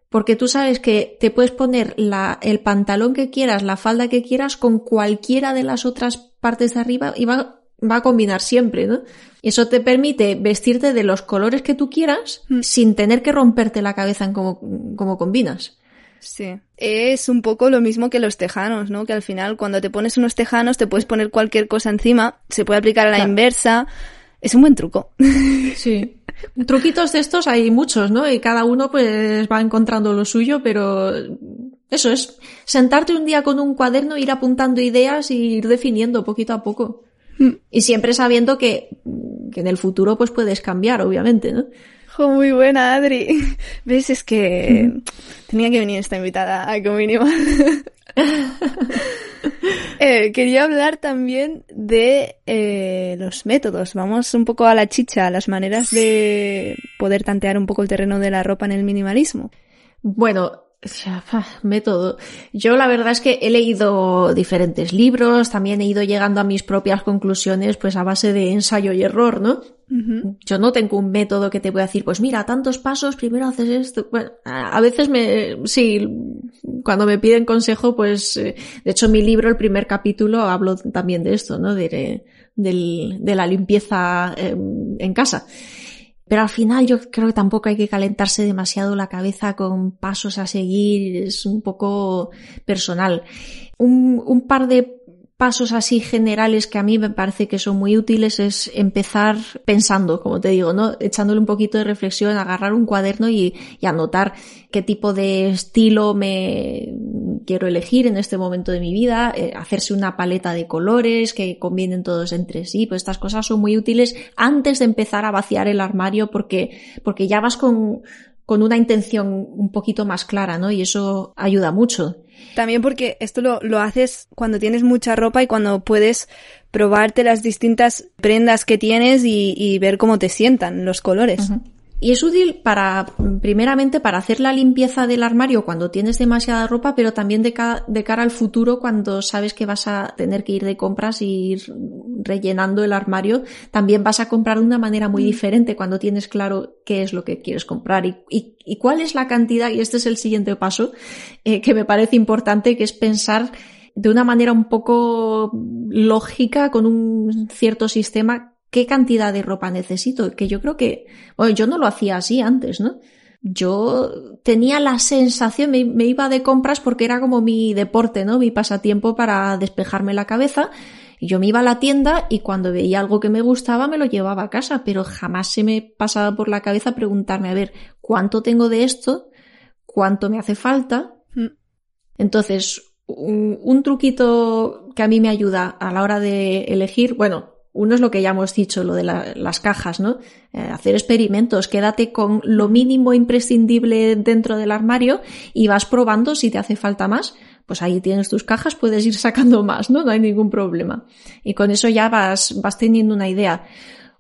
Porque tú sabes que te puedes poner la, el pantalón que quieras, la falda que quieras con cualquiera de las otras partes de arriba y va, va a combinar siempre, ¿no? Eso te permite vestirte de los colores que tú quieras mm. sin tener que romperte la cabeza en cómo, cómo combinas. Sí. Es un poco lo mismo que los tejanos, ¿no? Que al final cuando te pones unos tejanos te puedes poner cualquier cosa encima, se puede aplicar a la inversa. Es un buen truco. [LAUGHS] Sí. Truquitos de estos hay muchos, ¿no? Y cada uno pues va encontrando lo suyo, pero eso es sentarte un día con un cuaderno, ir apuntando ideas y ir definiendo poquito a poco. Mm. Y siempre sabiendo que, que en el futuro pues puedes cambiar, obviamente, ¿no? muy buena, Adri. [LAUGHS] ¿Ves? Es que tenía que venir esta invitada a Cominima. [LAUGHS] [LAUGHS] eh, quería hablar también de eh, los métodos. Vamos un poco a la chicha, a las maneras de poder tantear un poco el terreno de la ropa en el minimalismo. Bueno, método. Yo la verdad es que he leído diferentes libros, también he ido llegando a mis propias conclusiones pues a base de ensayo y error, ¿no? Yo no tengo un método que te voy a decir, pues mira, tantos pasos, primero haces esto. Bueno, a veces me, sí, cuando me piden consejo, pues, eh, de hecho mi libro, el primer capítulo, hablo también de esto, ¿no? De, de, la limpieza em, en casa. Pero al final yo creo que tampoco hay que calentarse demasiado la cabeza con pasos a seguir, es un poco personal. Un, un par de pasos así generales que a mí me parece que son muy útiles es empezar pensando, como te digo, ¿no? Echándole un poquito de reflexión, agarrar un cuaderno y, anotar qué tipo de estilo me quiero elegir en este momento de mi vida, eh, hacerse una paleta de colores que convienen todos entre sí, pues estas cosas son muy útiles antes de empezar a vaciar el armario porque, porque ya vas con, con una intención un poquito más clara, ¿no? Y eso ayuda mucho. También porque esto lo, lo haces cuando tienes mucha ropa y cuando puedes probarte las distintas prendas que tienes y, ver cómo te sientan los colores. Y es útil para, primeramente, para hacer la limpieza del armario cuando tienes demasiada ropa, pero también de, de cara al futuro cuando sabes que vas a tener que ir de compras y ir rellenando el armario. También vas a comprar de una manera muy mm. diferente cuando tienes claro qué es lo que quieres comprar y, y, cuál es la cantidad, y este es el siguiente paso, eh, que me parece importante, que es pensar de una manera un poco lógica, con un cierto sistema, qué cantidad de ropa necesito, que yo creo que, bueno, yo no lo hacía así antes, ¿no? Yo tenía la sensación, me, iba de compras porque era como mi deporte, ¿no? Mi pasatiempo para despejarme la cabeza. Y yo me iba a la tienda y cuando veía algo que me gustaba me lo llevaba a casa, pero jamás se me pasaba por la cabeza preguntarme, a ver, ¿cuánto tengo de esto? ¿Cuánto me hace falta? Mm. Entonces, un, un, truquito que a mí me ayuda a la hora de elegir, bueno, uno es lo que ya hemos dicho, lo de las cajas, ¿no? Eh, hacer experimentos, quédate con lo mínimo imprescindible dentro del armario y vas probando si te hace falta más. Pues ahí tienes tus cajas, puedes ir sacando más, ¿no? No hay ningún problema. Y con eso ya vas, vas teniendo una idea.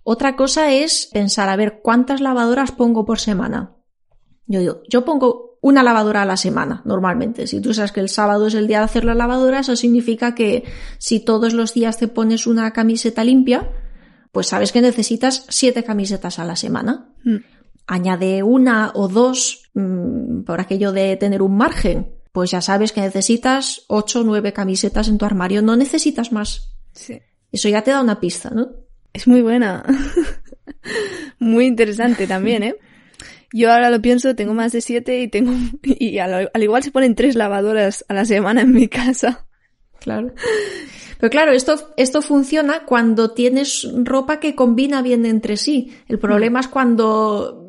Otra cosa es pensar, a ver, ¿cuántas lavadoras pongo por semana? Yo digo, yo pongo una lavadora a la semana, normalmente. Si tú sabes que el sábado es el día de hacer la lavadora, eso significa que si todos los días te pones una camiseta limpia, pues sabes que necesitas siete camisetas a la semana. Mm. Añade una o dos mm, por aquello de tener un margen. Pues ya sabes que necesitas ocho o nueve camisetas en tu armario. No necesitas más. Sí. Eso ya te da una pista, ¿no? Es muy buena. [LAUGHS] muy interesante también, ¿eh? Yo ahora lo pienso, tengo más de siete y tengo, [LAUGHS] y al, igual se ponen tres lavadoras a la semana en mi casa. Claro. Pero claro, esto, esto funciona cuando tienes ropa que combina bien entre sí. El problema es cuando,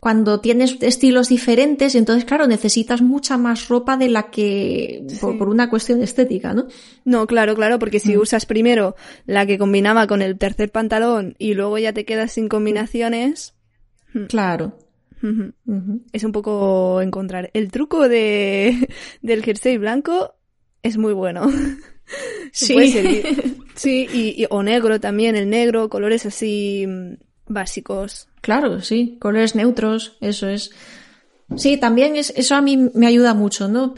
cuando tienes estilos diferentes, entonces claro, necesitas mucha más ropa de la que, por, una cuestión estética, ¿no? No, claro, claro, porque si mm. usas primero la que combinaba con el tercer pantalón y luego ya te quedas sin combinaciones. Es un poco encontrar. El truco de, [LAUGHS] del jersey blanco es muy bueno. [LAUGHS] Sí. [LAUGHS] sí, y, o negro también, el negro, colores así mm, básicos. Claro, sí, colores neutros, eso es. Sí, también es, eso a mí me ayuda mucho, ¿no?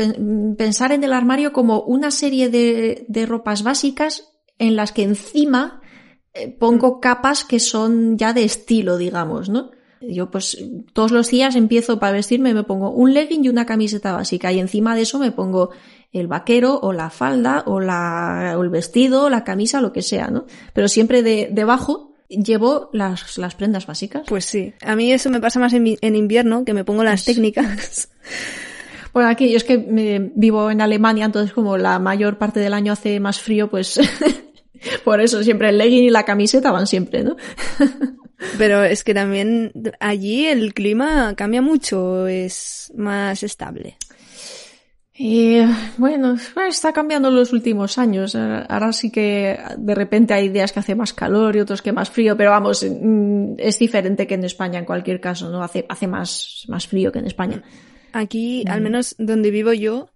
Pensar en el armario como una serie de, de ropas básicas en las que encima eh, pongo mm. capas que son ya de estilo, digamos, ¿no? Yo pues todos los días empiezo para vestirme, me pongo un legging y una camiseta básica y encima de eso me pongo el vaquero o la falda o, la, o el vestido, la camisa, lo que sea, ¿no? Pero siempre de, debajo llevo las, las prendas básicas. Pues sí, a mí eso me pasa más en, en invierno, que me pongo las técnicas. [LAUGHS] Bueno, aquí yo es que me, vivo en Alemania, entonces como la mayor parte del año hace más frío, pues [LAUGHS] por eso siempre el legging y la camiseta van siempre, ¿no? [LAUGHS] Pero es que también allí el clima cambia mucho, es más estable. Y bueno, está cambiando en los últimos años. Ahora sí que de repente hay días que hace más calor y otros que más frío, pero vamos, mm, es diferente que en España en cualquier caso, ¿no? Hace, hace más, más frío que en España. Aquí, al mm. menos donde vivo yo,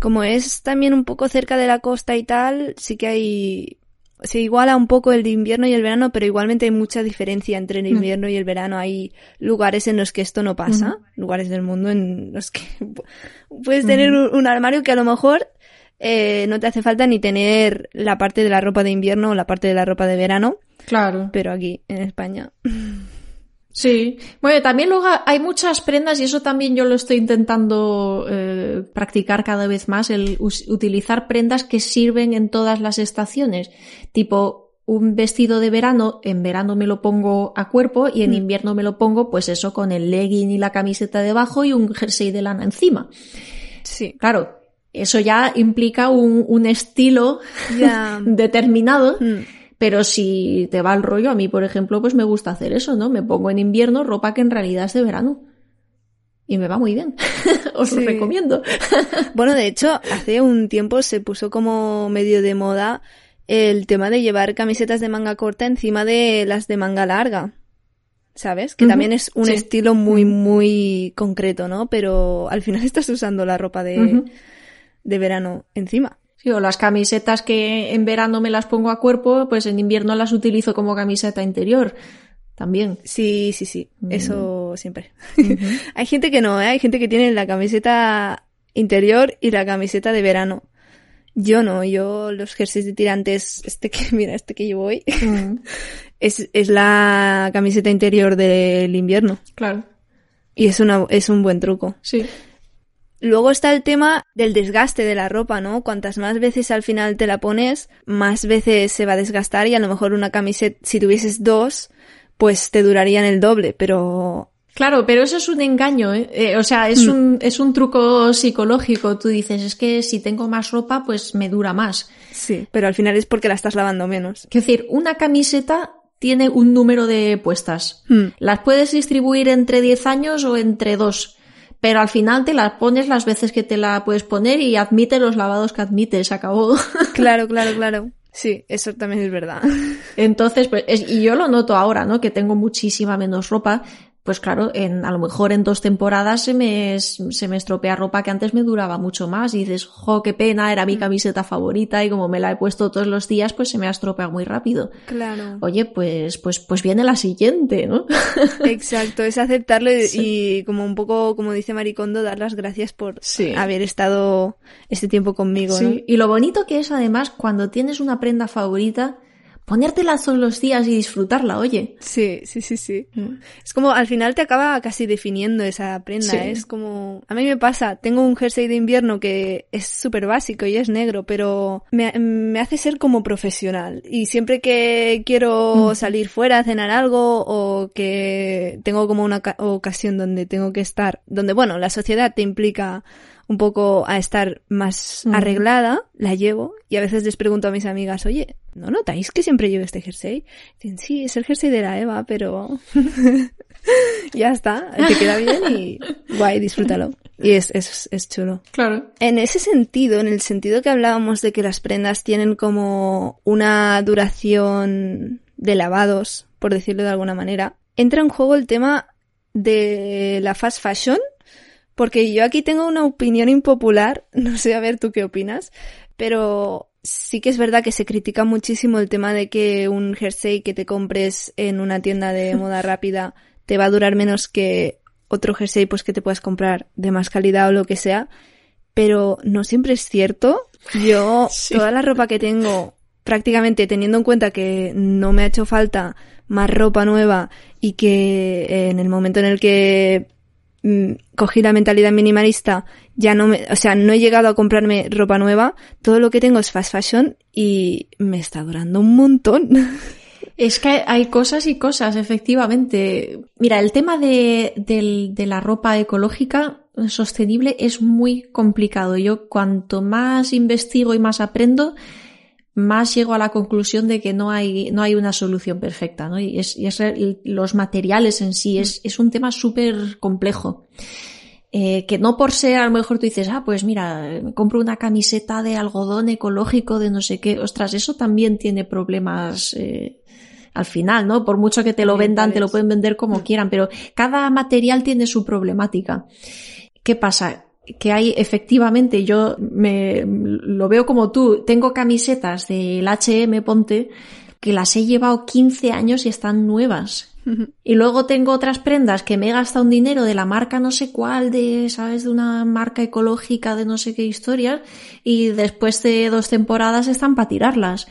como es también un poco cerca de la costa y tal, sí que hay se iguala un poco el de invierno y el verano, pero igualmente hay mucha diferencia entre el mm. invierno y el verano. Hay lugares en los que esto no pasa, lugares del mundo en los que [LAUGHS] puedes tener un, armario que a lo mejor eh, no te hace falta ni tener la parte de la ropa de invierno o la parte de la ropa de verano. Claro. Pero aquí, en España. [LAUGHS] Sí, bueno, también luego hay muchas prendas y eso también yo lo estoy intentando eh, practicar cada vez más, el utilizar prendas que sirven en todas las estaciones, tipo un vestido de verano, en verano me lo pongo a cuerpo y en mm. invierno me lo pongo pues eso con el legging y la camiseta debajo y un jersey de lana encima. Sí. Claro, eso ya implica un, un estilo [LAUGHS] determinado. Hmm. Pero si te va el rollo, a mí, por ejemplo, pues me gusta hacer eso, ¿no? Me pongo en invierno ropa que en realidad es de verano. Y me va muy bien. [LAUGHS] Os lo recomiendo. [LAUGHS] bueno, de hecho, hace un tiempo se puso como medio de moda el tema de llevar camisetas de manga corta encima de las de manga larga. ¿Sabes? Que también es un estilo muy, muy concreto, ¿no? Pero al final [LAUGHS] estás usando la ropa de, de verano encima. Sí, o las camisetas que en verano me las pongo a cuerpo, pues en invierno las utilizo como camiseta interior. También. Sí, sí, sí. Mm. Eso siempre. [LAUGHS] hay gente que no, ¿eh? Hay gente que tiene la camiseta interior y la camiseta de verano. Yo no, yo los jerseys de tirantes, este que, [LAUGHS] mira, este que llevo hoy, mm. [LAUGHS] es, es la camiseta interior del invierno. Claro. Y es una, es un buen truco. Sí. Luego está el tema del desgaste de la ropa, ¿no? Cuantas más veces al final te la pones, más veces se va a desgastar y a lo mejor una camiseta, si tuvieses dos, pues te durarían el doble, pero... Claro, pero eso es un engaño, ¿eh? eh o sea, es, mm. un, es un truco psicológico. Tú dices, es que si tengo más ropa, pues me dura más. Sí, pero al final es porque la estás lavando menos. Quiero decir, una camiseta tiene un número de puestas. Mm. Las puedes distribuir entre 10 años o entre 2 pero al final te la pones las veces que te la puedes poner y admite los lavados que admite, se acabó. [LAUGHS] Claro, claro, claro. Sí, eso también es verdad. Entonces, pues, y yo lo noto ahora, ¿no? Que tengo muchísima menos ropa, pues claro, en, a lo mejor en dos temporadas se me, se me estropea ropa que antes me duraba mucho más y dices, jo, qué pena, era mi mm. camiseta favorita y como me la he puesto todos los días, pues se me ha estropeado muy rápido. Claro. Oye, pues, pues, pues viene la siguiente, ¿no? [LAUGHS] Exacto, es aceptarlo y, como un poco, como dice Maricondo, dar las gracias por haber estado este tiempo conmigo, sí. Y lo bonito que es además cuando tienes una prenda favorita, ponértela todos los días y disfrutarla, oye. Sí, sí, sí, sí. Mm. Es como al final te acaba casi definiendo esa prenda. Es como. A mí me pasa, tengo un jersey de invierno que es súper básico y es negro, pero me, me, hace ser como profesional. Y siempre que quiero mm. salir fuera a cenar algo o que tengo como una ocasión donde tengo que estar, donde, bueno, la sociedad te implica un poco a estar más arreglada, la llevo y a veces les pregunto a mis amigas, oye, ¿no notáis que siempre llevo este jersey? Dicen, sí, es el jersey de la Eva, pero [LAUGHS] ya está, te queda bien y guay, disfrútalo. Y es, es, es chulo. Claro. En ese sentido, en el sentido que hablábamos de que las prendas tienen como una duración de lavados, por decirlo de alguna manera, entra en juego el tema de la fast fashion porque yo aquí tengo una opinión impopular, [LAUGHS] no sé a ver tú qué opinas, pero sí que es verdad que se critica muchísimo el tema de que un jersey que te compres en una tienda de [LAUGHS] moda rápida te va a durar menos que otro jersey pues que te puedas comprar de más calidad o lo que sea, pero no siempre es cierto. Yo [LAUGHS] toda la ropa que tengo prácticamente teniendo en cuenta que no me ha hecho falta más ropa nueva y que en el momento en el que cogí la mentalidad minimalista, ya no me, o sea, no he llegado a comprarme ropa nueva, todo lo que tengo es fast fashion y me está durando un montón. [LAUGHS] Es que hay cosas y cosas, efectivamente. Mira, el tema de, de la ropa ecológica sostenible es muy complicado. Yo cuanto más investigo y más aprendo, más llego a la conclusión de que no hay, no hay una solución perfecta, ¿no? Y es, y es los materiales en sí, es, es un tema súper complejo. Eh, que no por ser, a lo mejor tú dices, ah, pues mira, compro una camiseta de algodón ecológico de no sé qué, ostras, eso también tiene problemas, eh, al final, ¿no? Por mucho que te lo vendan, te lo pueden vender como quieran, pero cada material tiene su problemática. ¿Qué pasa? Que hay efectivamente, yo me lo veo como tú, tengo camisetas del HM Ponte que las he llevado 15 años y están nuevas. [LAUGHS] Y luego tengo otras prendas que me he gastado un dinero de la marca no sé cuál, de, ¿sabes? De una marca ecológica de no sé qué historia, y después de dos temporadas están para tirarlas.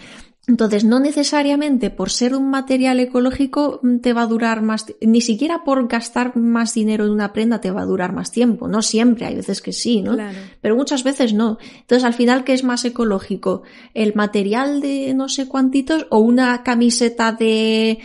Entonces, no necesariamente por ser un material ecológico mm, te va a durar más, ni siquiera por gastar más dinero en una prenda te va a durar más tiempo. No siempre, hay veces que sí, ¿no? Pero muchas veces no. Entonces, al final, ¿qué es más ecológico? ¿El material de no sé cuántitos o una camiseta de,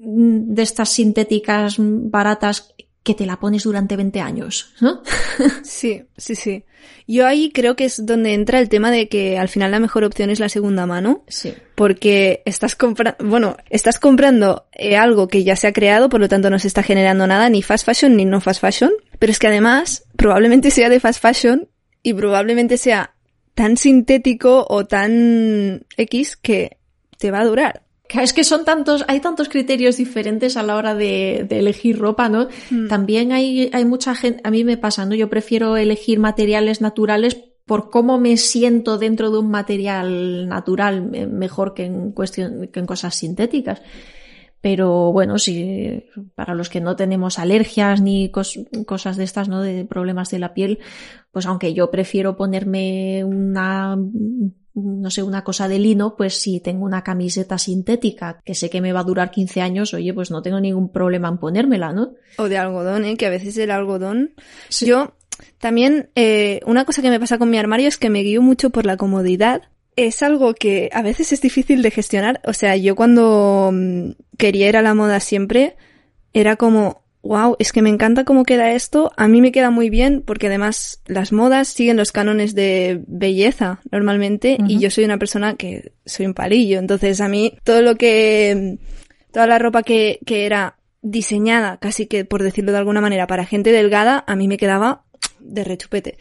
mm, de estas sintéticas baratas que te la pones durante 20 años, ¿no? [LAUGHS] Sí, sí, sí. Yo ahí creo que es donde entra el tema de que al final la mejor opción es la segunda mano. Sí. Porque estás comprando, bueno, estás comprando eh, algo que ya se ha creado, por lo tanto no se está generando nada, ni fast fashion ni no fast fashion. Pero es que además, probablemente sea de fast fashion y probablemente sea tan sintético o tan X que te va a durar. Es que son tantos, hay tantos criterios diferentes a la hora de, elegir ropa, ¿no? Mm. También hay, hay mucha gente, a mí me pasa, ¿no? Yo prefiero elegir materiales naturales por cómo me siento dentro de un material natural, mejor que en cuestión, que en cosas sintéticas. Pero bueno, si para los que no tenemos alergias ni cosas de estas, ¿no? De problemas de la piel, pues aunque yo prefiero ponerme una no sé, una cosa de lino, pues si tengo una camiseta sintética que sé que me va a durar 15 años, oye, pues no tengo ningún problema en ponérmela, ¿no? O de algodón, ¿eh? Que a veces el algodón... Yo también, eh, una cosa que me pasa con mi armario es que me guío mucho por la comodidad. Es algo que a veces es difícil de gestionar. O sea, yo cuando mm, quería ir a la moda siempre, era como, wow, es que me encanta cómo queda esto, a mí me queda muy bien porque además las modas siguen los cánones de belleza normalmente y yo soy una persona que soy un palillo, entonces a mí todo lo que, toda la ropa que, que era diseñada, casi que por decirlo de alguna manera, para gente delgada, a mí me quedaba de rechupete.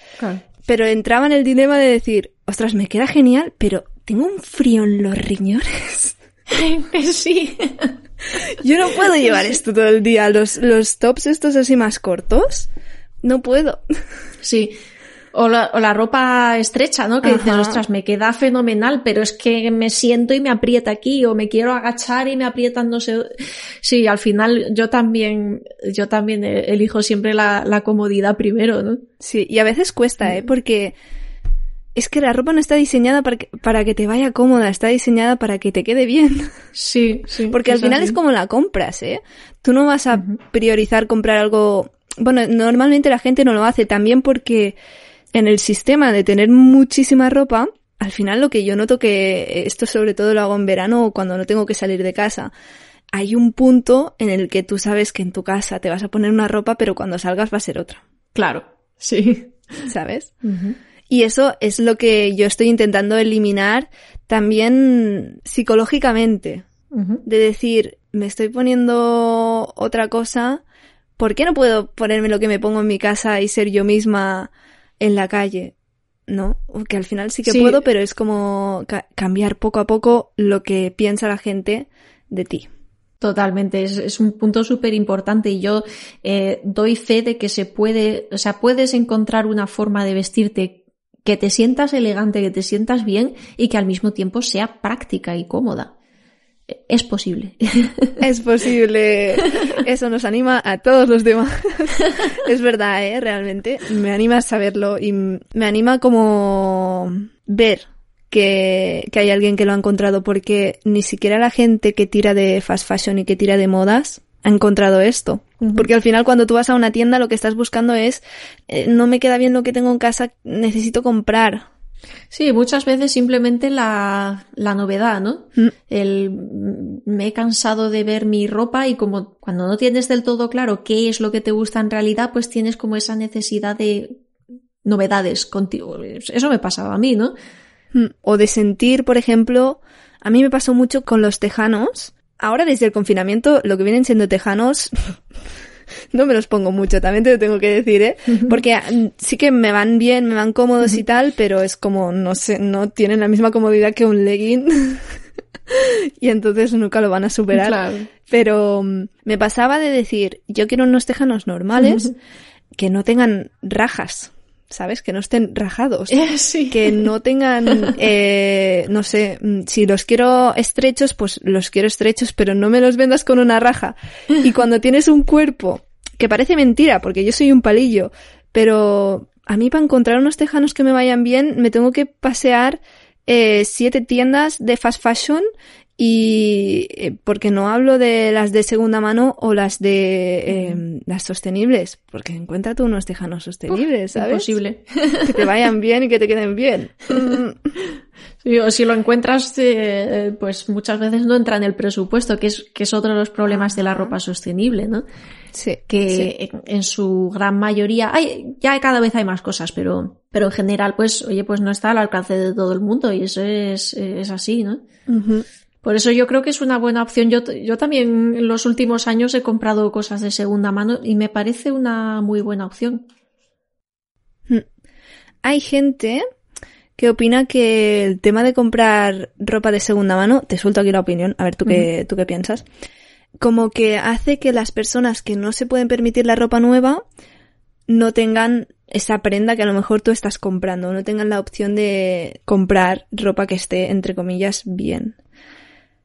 Pero entraba en el dilema de decir, ostras, me queda genial, pero tengo un frío en los riñones. [LAUGHS] [LAUGHS] sí. Yo no puedo [LAUGHS] llevar esto todo el día. Los, los tops estos así más cortos, no puedo. [LAUGHS] Sí. O la, o la ropa estrecha, ¿no? Que dices, ostras, me queda fenomenal, pero es que me siento y me aprieta aquí, o me quiero agachar y me aprietan, no sé. Sí, al final yo también, yo también elijo siempre la, la comodidad primero, ¿no? Sí, y a veces cuesta, ¿eh? Porque es que la ropa no está diseñada para que, para que te vaya cómoda, está diseñada para que te quede bien. Sí, [LAUGHS] sí. Porque al final es como la compras, ¿eh? Tú no vas a priorizar comprar algo... Bueno, normalmente la gente no lo hace también porque en el sistema de tener muchísima ropa, al final lo que yo noto que esto sobre todo lo hago en verano o cuando no tengo que salir de casa, hay un punto en el que tú sabes que en tu casa te vas a poner una ropa, pero cuando salgas va a ser otra. Claro, sí. ¿Sabes? Y eso es lo que yo estoy intentando eliminar también psicológicamente. De decir, me estoy poniendo otra cosa, ¿por qué no puedo ponerme lo que me pongo en mi casa y ser yo misma en la calle? ¿No? Que al final sí que puedo, pero es como cambiar poco a poco lo que piensa la gente de ti. Totalmente, es, un punto súper importante y yo eh, doy fe de que se puede, o sea, puedes encontrar una forma de vestirte que te sientas elegante, que te sientas bien y que al mismo tiempo sea práctica y cómoda. Es posible. [LAUGHS] Es posible. Eso nos anima a todos los demás. Es verdad, ¿eh? Realmente. Me anima a saberlo y me anima como ver que, que hay alguien que lo ha encontrado porque ni siquiera la gente que tira de fast fashion y que tira de modas ha encontrado esto. Porque al final cuando tú vas a una tienda lo que estás buscando es, eh, no me queda bien lo que tengo en casa, necesito comprar. Sí, muchas veces simplemente la, la novedad, ¿no? Mm. El, me he cansado de ver mi ropa y como cuando no tienes del todo claro qué es lo que te gusta en realidad, pues tienes como esa necesidad de novedades contigo. Eso me pasaba a mí, ¿no? Mm. O de sentir, por ejemplo, a mí me pasó mucho con los tejanos, Ahora desde el confinamiento lo que vienen siendo tejanos [LAUGHS] no me los pongo mucho, también te lo tengo que decir, ¿eh? Porque mm, sí que me van bien, me van cómodos y tal, pero es como, no sé, no tienen la misma comodidad que un legging. [LAUGHS] y entonces nunca lo van a superar. Pero mm, me pasaba de decir, yo quiero unos tejanos normales que no tengan rajas. ¿Sabes? Que no estén rajados. [LAUGHS] Sí. Que no tengan, eh, no sé, mm, si los quiero estrechos, pues los quiero estrechos, pero no me los vendas con una raja. Y [LAUGHS] cuando tienes un cuerpo, que parece mentira, porque yo soy un palillo, pero a mí para encontrar unos tejanos que me vayan bien, me tengo que pasear eh, siete tiendas de fast fashion y eh, porque no hablo de las de segunda mano o las de em, las sostenibles, porque encuéntrate unos tejanos sostenibles, ¿sabes? Imposible. Que te vayan bien y que te queden bien. [LAUGHS] o si lo encuentras, eh, pues muchas veces no entra en el presupuesto, que es, que es otro de los problemas de la ropa sostenible, ¿no? Sí. Que En, su gran mayoría, hay, ya cada vez hay más cosas, pero, pero en general, pues, oye, pues no está al alcance de todo el mundo y eso es, es así, ¿no? Por eso yo creo que es una buena opción. Yo, yo también en los últimos años he comprado cosas de segunda mano y me parece una muy buena opción. Hmm. Hay gente que opina que el tema de comprar ropa de segunda mano, te suelto aquí la opinión, a ver tú qué, tú qué piensas, como que hace que las personas que no se pueden permitir la ropa nueva no tengan esa prenda que a lo mejor tú estás comprando, no tengan la opción de comprar ropa que esté, entre comillas, bien.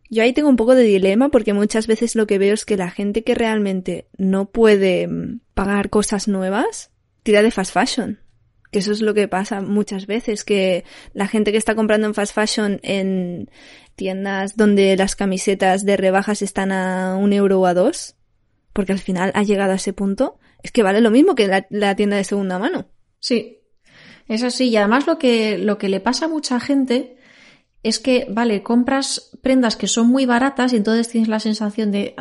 Yo ahí tengo un poco de dilema porque muchas veces lo que veo es que la gente que realmente no puede mm, pagar cosas nuevas tira de fast fashion. Que eso es lo que pasa muchas veces, que la gente que está comprando en fast fashion en tiendas donde las camisetas de rebajas están a un euro o a dos, porque al final ha llegado a ese punto, es que vale lo mismo que la, tienda de segunda mano. Sí, es así. Y además lo que, lo que le pasa a mucha gente es que, vale, compras prendas que son muy baratas y entonces tienes la sensación de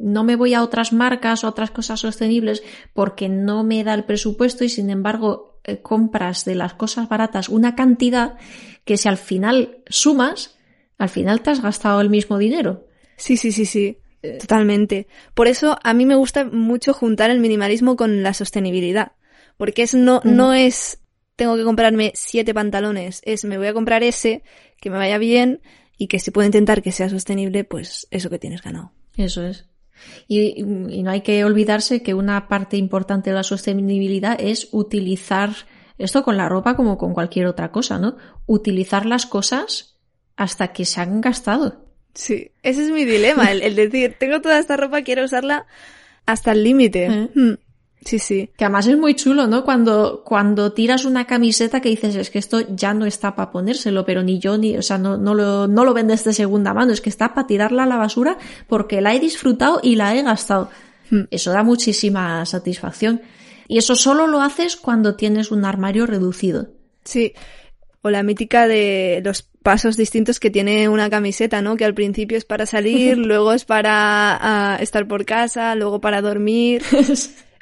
no me voy a otras marcas o otras cosas sostenibles porque no me da el presupuesto y sin embargo eh, compras de las cosas baratas una cantidad que si al final sumas, al final te has gastado el mismo dinero. Sí, sí, sí, sí. Totalmente. Por eso a mí me gusta mucho juntar el minimalismo con la sostenibilidad. Porque es no, no es tengo que comprarme siete pantalones, es me voy a comprar ese, que me vaya bien y que si puedo intentar que sea sostenible, pues eso que tienes ganado. Eso es. Y, no hay que olvidarse que una parte importante de la sostenibilidad es utilizar esto con la ropa como con cualquier otra cosa, ¿no? Utilizar las cosas hasta que se han gastado. Sí, ese es mi dilema, el, decir, tengo toda esta ropa, quiero usarla hasta el límite. Eh. Sí, sí. Que además es muy chulo, ¿no? Cuando, cuando tiras una camiseta que dices, es que esto ya no está para ponérselo, pero ni yo ni, o sea, no, no lo, no lo vendes de segunda mano, es que está para tirarla a la basura porque la he disfrutado y la he gastado. Hmm. Eso da muchísima satisfacción. Y eso solo lo haces cuando tienes un armario reducido. Sí. O la mítica de los pasos distintos que tiene una camiseta, ¿no? Que al principio es para salir, [LAUGHS] luego es para ah, estar por casa, luego para dormir. [LAUGHS]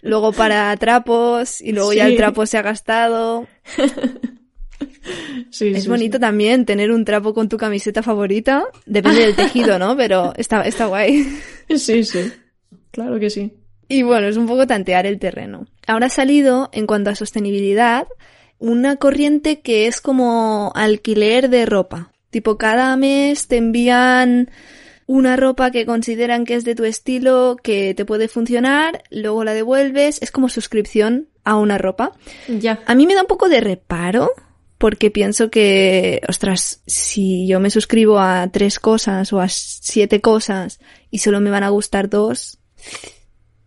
luego para trapos y luego ya el trapo se ha gastado. [LAUGHS] Sí, es bonito también tener un trapo con tu camiseta favorita. Depende del tejido, ¿no? Pero está, está guay. [LAUGHS] Sí, sí. Claro que sí. Y bueno, es un poco tantear el terreno. Ahora ha salido, en cuanto a sostenibilidad, una corriente que es como alquiler de ropa. Tipo, cada mes te envían una ropa que consideran que es de tu estilo, que te puede funcionar, luego la devuelves, es como suscripción a una ropa. Ya. A mí me da un poco de reparo porque pienso que, ostras, si yo me suscribo a tres cosas o a siete cosas y solo me van a gustar dos,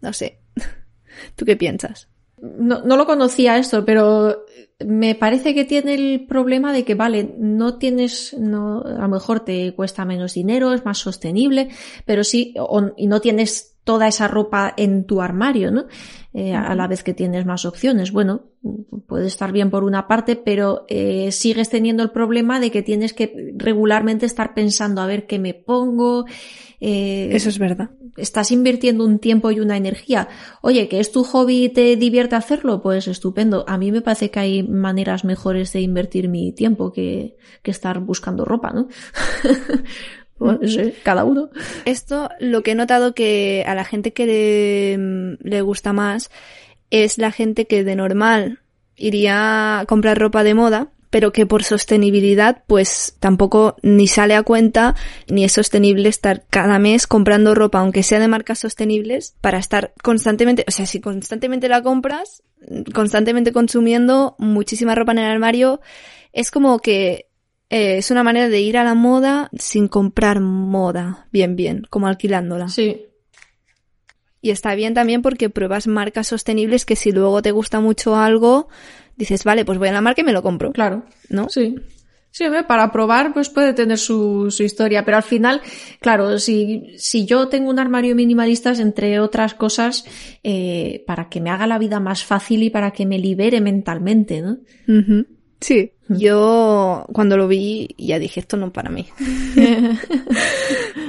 no sé. [LAUGHS] ¿Tú qué piensas? No, no lo conocía esto, pero me parece que tiene el problema de que, vale, no tienes, no, a lo mejor te cuesta menos dinero, es más sostenible, pero sí, y no tienes toda esa ropa en tu armario, ¿no? Eh, a la vez que tienes más opciones. Bueno, puede estar bien por una parte, pero eh, sigues teniendo el problema de que tienes que regularmente estar pensando a ver qué me pongo. Eh, Eso es verdad. Estás invirtiendo un tiempo y una energía. Oye, que es tu hobby y te divierte hacerlo, pues estupendo. A mí me parece que hay maneras mejores de invertir mi tiempo que, que estar buscando ropa, ¿no? [LAUGHS] cada uno. Esto lo que he notado que a la gente que le, gusta más es la gente que de normal iría a comprar ropa de moda, pero que por sostenibilidad pues tampoco ni sale a cuenta ni es sostenible estar cada mes comprando ropa, aunque sea de marcas sostenibles, para estar constantemente, o sea, si constantemente la compras, constantemente consumiendo muchísima ropa en el armario, es como que eh, es una manera de ir a la moda sin comprar moda, bien, bien, como alquilándola. Sí. Y está bien también porque pruebas marcas sostenibles que si luego te gusta mucho algo, dices, vale, pues voy a la marca y me lo compro. Claro. ¿No? Sí. Sí, para probar, pues puede tener su, su, historia, pero al final, claro, si, si yo tengo un armario minimalista, entre otras cosas, eh, para que me haga la vida más fácil y para que me libere mentalmente, ¿no? Sí, yo cuando lo vi ya dije, esto no para mí. [LAUGHS]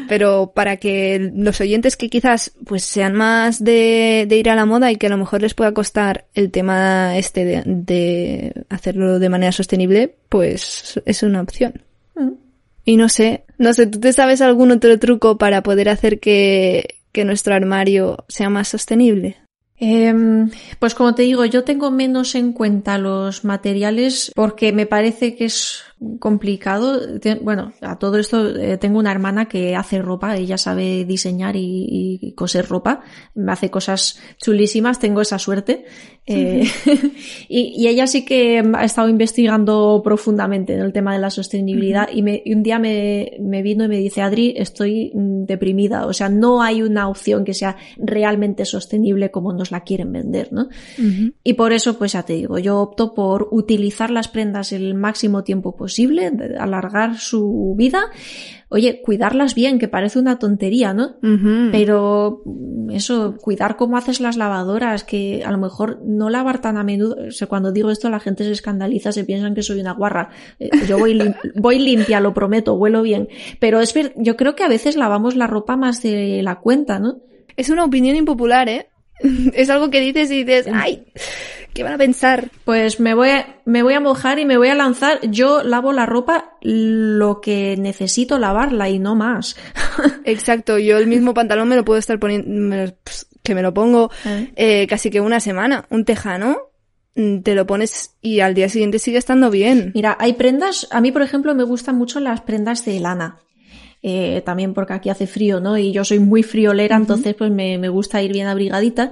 Pero para que los oyentes que quizás pues sean más de, ir a la moda y que a lo mejor les pueda costar el tema este de, de hacerlo de manera sostenible, pues es una opción. Mm. Y no sé, no sé, ¿tú te sabes algún otro truco para poder hacer que, que nuestro armario sea más sostenible? Em, pues como te digo, yo tengo menos en cuenta los materiales porque me parece que es complicado. Bueno, a todo esto eh, tengo una hermana que hace ropa, ella sabe diseñar y, coser ropa, me hace cosas chulísimas, tengo esa suerte. Eh, [LAUGHS] y, ella sí que ha estado investigando profundamente en el tema de la sostenibilidad y, me, un día me, me, vino y me dice, Adri, estoy mm, deprimida, o sea, no hay una opción que sea realmente sostenible como nos la quieren vender, ¿no? Y por eso, pues ya te digo, yo opto por utilizar las prendas el máximo tiempo posible posible, alargar su vida. Oye, cuidarlas bien, que parece una tontería, ¿no? Pero eso, cuidar cómo haces las lavadoras, que a lo mejor no lavar tan a menudo. O sea, cuando digo esto la gente se escandaliza, se piensan que soy una guarra. Eh, yo voy, [LAUGHS] voy limpia, lo prometo, huelo bien. Pero es ver, yo creo que a veces lavamos la ropa más de la cuenta, ¿no? Es una opinión impopular, ¿eh? [LAUGHS] es algo que dices y dices, ¡ay! ¿Qué van a pensar? Pues me voy, a, me voy a mojar y me voy a lanzar. Yo lavo la ropa lo que necesito lavarla y no más. [LAUGHS] Exacto, yo el mismo pantalón me lo puedo estar poniendo, que me lo pongo ¿Eh? Eh, casi que una semana. Un tejano, mm, te lo pones y al día siguiente sigue estando bien. Mira, hay prendas, a mí por ejemplo me gustan mucho las prendas de lana. Eh, también porque aquí hace frío, ¿no? Y yo soy muy friolera, entonces pues me, me, gusta ir bien abrigadita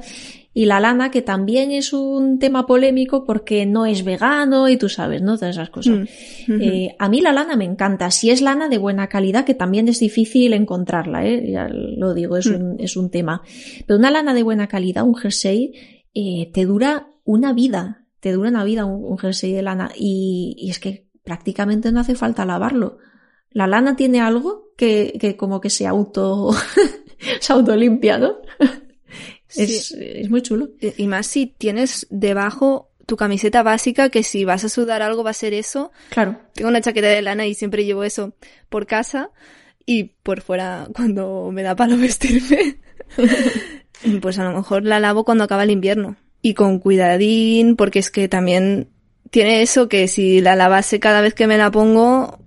y la lana, que también es un tema polémico porque no es vegano y tú sabes, ¿no? Todas esas cosas. Mm. Eh, a mí la lana me encanta. Si es lana de buena calidad, que también es difícil encontrarla, ¿eh? Ya lo digo, es, mm. un, es un tema. Pero una lana de buena calidad, un jersey, eh, te dura una vida. Te dura una vida un, jersey de lana. Y, y, es que prácticamente no hace falta lavarlo. La lana tiene algo que, que como que se auto, [LAUGHS] se autolimpia, ¿no? Es, muy chulo. Y más si tienes debajo tu camiseta básica, que si vas a sudar algo va a ser eso. Claro. Tengo una chaqueta de lana y siempre llevo eso por casa y por fuera cuando me da palo [LAUGHS] vestirme. [LAUGHS] pues a lo mejor la lavo cuando acaba el invierno. Y con cuidadín, porque es que también tiene eso que si la lavase cada vez que me la pongo,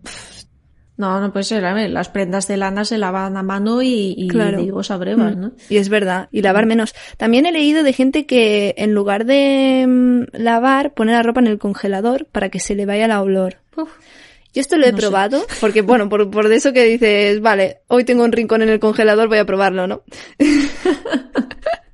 no, no puede ser. las prendas de lana se lavan a mano y, y claro. digo sabrevas, mm. ¿no? Y es verdad. Y lavar menos. También he leído de gente que en lugar de mm, lavar, pone la ropa en el congelador para que se le vaya la olor. Yo esto lo he probado, porque bueno, por, por eso que dices, vale, hoy tengo un rincón en el congelador, voy a probarlo, ¿no? [LAUGHS]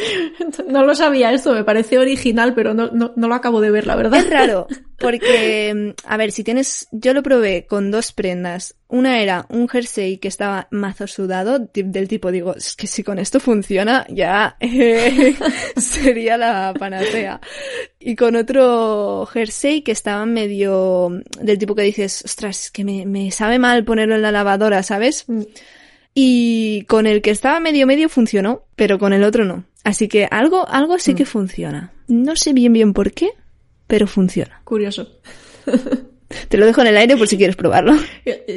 [LAUGHS] No lo sabía esto, me parece original, pero no, no, no, lo acabo de ver, la verdad. Es raro, [LAUGHS] porque, a ver, si tienes, yo lo probé con dos prendas. Una era un jersey que estaba mazo sudado, del tipo, digo, es que si con esto funciona, ya eh, [LAUGHS] sería la panacea. Y con otro jersey que estaba medio, del tipo que dices, ostras, que me, me sabe mal ponerlo en la lavadora, ¿sabes? Y con el que estaba medio medio funcionó, pero con el otro no. Así que algo, algo sí que mm. funciona. No sé bien bien por qué, pero funciona. Curioso. [LAUGHS] Te lo dejo en el aire por si quieres probarlo.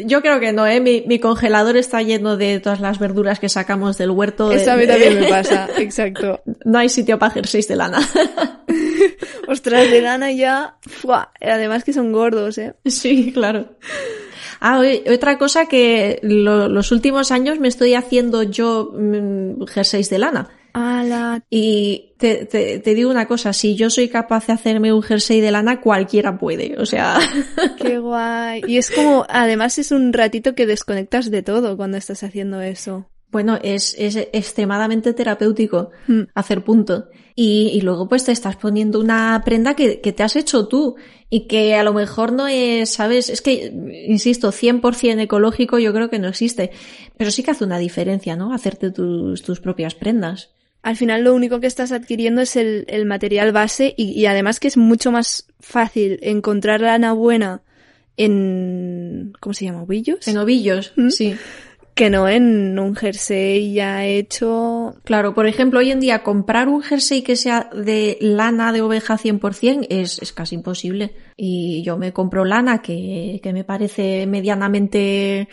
Yo creo que no, ¿eh? Mi, congelador está lleno de todas las verduras que sacamos del huerto. Eso a mí también me pasa, [LAUGHS] exacto. No hay sitio para jerseys de lana. [LAUGHS] Ostras, de lana ya... Además que son gordos, ¿eh? Sí, claro. Ah, otra cosa que los últimos años me estoy haciendo yo mm, jerseys de lana. Y te, te, te, digo una cosa, si yo soy capaz de hacerme un jersey de lana, cualquiera puede, o sea. [LAUGHS] Qué guay. Y es como, además es un ratito que desconectas de todo cuando estás haciendo eso. Bueno, es, es extremadamente terapéutico hmm. hacer punto. Y, y, luego pues te estás poniendo una prenda que, que, te has hecho tú y que a lo mejor no es, ¿sabes? Es que, insisto, 100% ecológico yo creo que no existe. Pero sí que hace una diferencia, ¿no? Hacerte tus, tus propias prendas al final lo único que estás adquiriendo es el, el material base y, y, además que es mucho más fácil encontrar lana buena en... ¿Cómo se llama? ¿Ovillos? En ovillos, sí. Que no en un jersey ya hecho. Claro, por ejemplo, hoy en día comprar un jersey que sea de lana de oveja 100% es, es casi imposible. Y yo me compro lana que, que me parece medianamente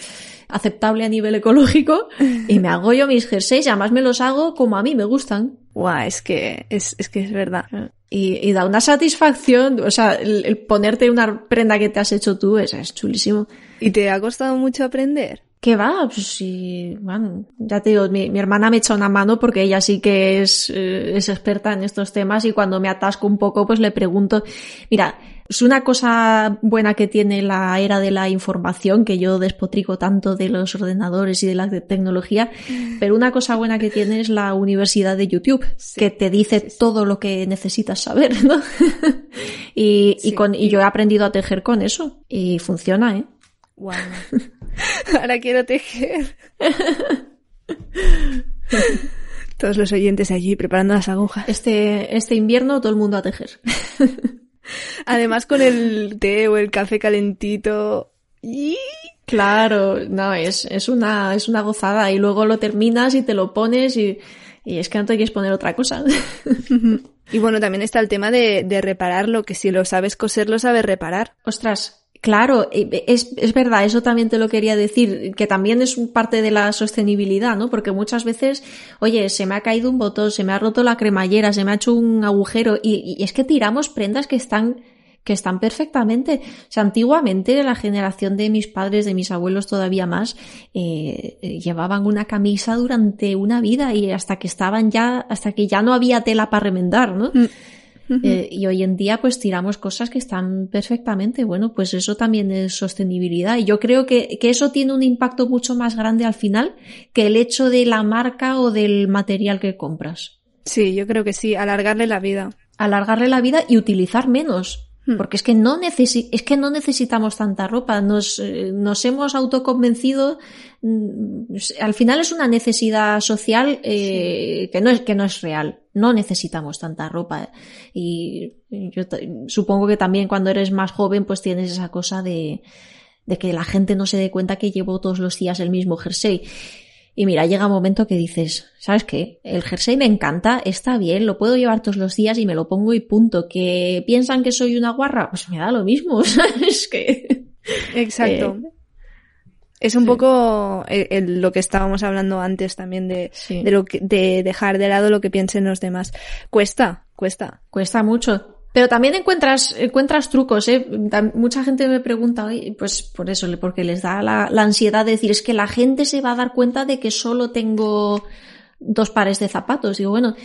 aceptable a nivel ecológico y me hago yo mis jerseys y además me los hago como a mí me gustan. Guau, es que es, es que es verdad. Y, y da una satisfacción, o sea, el, el, ponerte una prenda que te has hecho tú es, es chulísimo. ¿Y te ha costado mucho aprender? ¿Qué va? Pues sí, bueno, ya te digo, mi, mi, hermana me echa una mano porque ella sí que es, eh, es experta en estos temas y cuando me atasco un poco pues le pregunto, mira, es una cosa buena que tiene la era de la información, que yo despotrico tanto de los ordenadores y de la tecnología, [LAUGHS] pero una cosa buena que tiene es la universidad de YouTube, sí, que te dice sí, sí. todo lo que necesitas saber, ¿no? [LAUGHS] y, y, con, y yo he aprendido a tejer con eso y funciona, ¿eh? Wow. [LAUGHS] [LAUGHS] Ahora quiero tejer. [LAUGHS] Todos los oyentes allí preparando las agujas. Este, este invierno todo el mundo a tejer. [LAUGHS] Además con el té o el café calentito. Claro, no, es, es una, es una gozada. Y luego lo terminas y te lo pones y, y es que no te quieres poner otra cosa. y bueno, también está el tema de, de repararlo, que si lo sabes coser, lo sabes reparar. Ostras, Claro, es, es verdad, eso también te lo quería decir, que también es parte de la sostenibilidad, ¿no? Porque muchas veces, oye, se me ha caído un botón, se me ha roto la cremallera, se me ha hecho un agujero, y, es que tiramos prendas que están que están perfectamente. O sea, antiguamente la generación de mis padres, de mis abuelos todavía más, eh, llevaban una camisa durante una vida y hasta que estaban ya, hasta que ya no había tela para remendar, ¿no? Mm. Eh, y hoy en día pues tiramos cosas que están perfectamente. Bueno, pues eso también es sostenibilidad. Y yo creo que, que eso tiene un impacto mucho más grande al final que el hecho de la marca o del material que compras. Sí, yo creo que sí, alargarle la vida. Alargarle la vida y utilizar menos. Porque es que no necesi es que no necesitamos tanta ropa. Nos, eh, nos hemos autoconvencido. Mm, al final es una necesidad social eh, sí. que, no es, que no es real. No necesitamos tanta ropa. Y yo supongo que también cuando eres más joven, pues tienes esa cosa de, de que la gente no se dé cuenta que llevo todos los días el mismo jersey. Y mira, llega un momento que dices, ¿sabes qué? El jersey me encanta, está bien, lo puedo llevar todos los días y me lo pongo y punto. ¿Que piensan que soy una guarra? Pues me da lo mismo, [LAUGHS] ¿sabes? Que... Exacto. Eh, es un sí. poco el, el, lo que estábamos hablando antes también de, sí. de, lo que, de dejar de lado lo que piensen los demás. Cuesta, cuesta. Cuesta mucho. Pero también encuentras, encuentras trucos, ¿eh? Mucha gente me pregunta, pues por eso, porque les da la, la, ansiedad de decir, es que la gente se va a dar cuenta de que solo tengo dos pares de zapatos. Digo, bueno,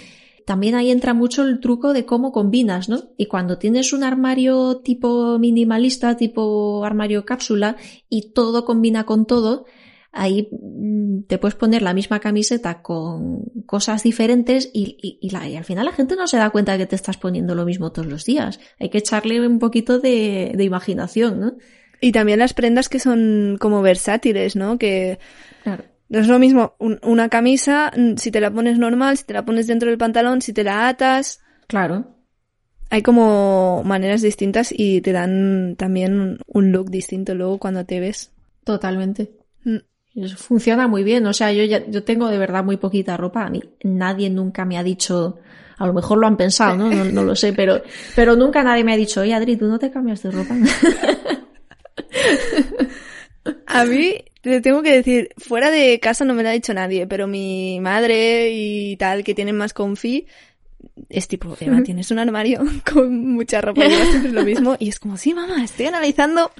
también ahí entra mucho el truco de cómo combinas, ¿no? Y cuando tienes un armario tipo minimalista, tipo armario cápsula, y todo combina con todo, ahí mm, te puedes poner la misma camiseta con cosas diferentes y, y, y, la, y, al final la gente no se da cuenta de que te estás poniendo lo mismo todos los días. Hay que echarle un poquito de, de imaginación, ¿no? Y también las prendas que son como versátiles, ¿no? Que claro. No es lo mismo un, una camisa mm, si te la pones normal, si te la pones dentro del pantalón, si te la atas. Claro. Hay como maneras distintas y te dan también un look distinto luego cuando te ves. Totalmente. Mm. Eso funciona muy bien. O sea, yo ya, yo tengo de verdad muy poquita ropa. A mí nadie nunca me ha dicho, a lo mejor lo han pensado, ¿no? No, no lo sé, pero, pero nunca nadie me ha dicho, oye Adri, tú no te cambias de ropa. [LAUGHS] [LAUGHS] a mí, te tengo que decir, fuera de casa no me lo ha dicho nadie, pero mi madre y tal, que tienen más confi, es tipo, Eva, tienes un armario [LAUGHS] con mucha ropa y siempre lo mismo. Y es como, sí, mamá, estoy analizando,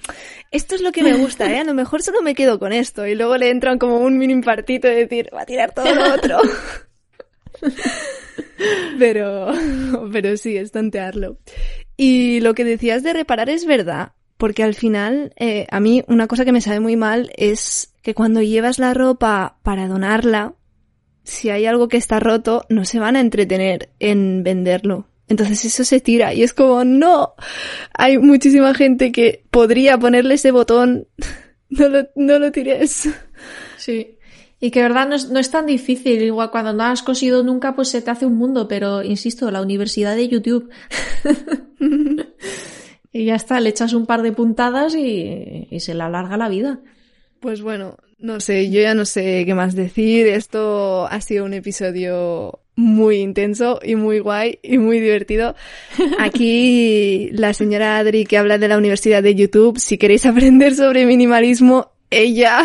esto es lo que me gusta, ¿eh? A lo mejor solo me quedo con esto. Y luego le entran como un mini partito de decir, va a tirar todo lo otro. [LAUGHS] pero, pero sí, es tantearlo. Y lo que decías de reparar es verdad. Porque al final, eh, a mí una cosa que me sabe muy mal es que cuando llevas la ropa para donarla, si hay algo que está roto, no se van a entretener en venderlo. Entonces eso se tira y es como, no, hay muchísima gente que podría ponerle ese botón, [LAUGHS] no lo, no lo tires. Sí. Y que verdad no es, no es tan difícil, igual cuando no has cosido nunca pues se te hace un mundo, pero insisto, la universidad de YouTube. [LAUGHS] y ya está, le echas un par de puntadas y, y se le alarga la vida. Pues bueno, No sé, yo ya no sé qué más decir. Esto ha sido un episodio muy intenso y muy guay y muy divertido. Aquí [LAUGHS] la señora Adri que habla de la Universidad de YouTube, si queréis aprender sobre minimalismo, ella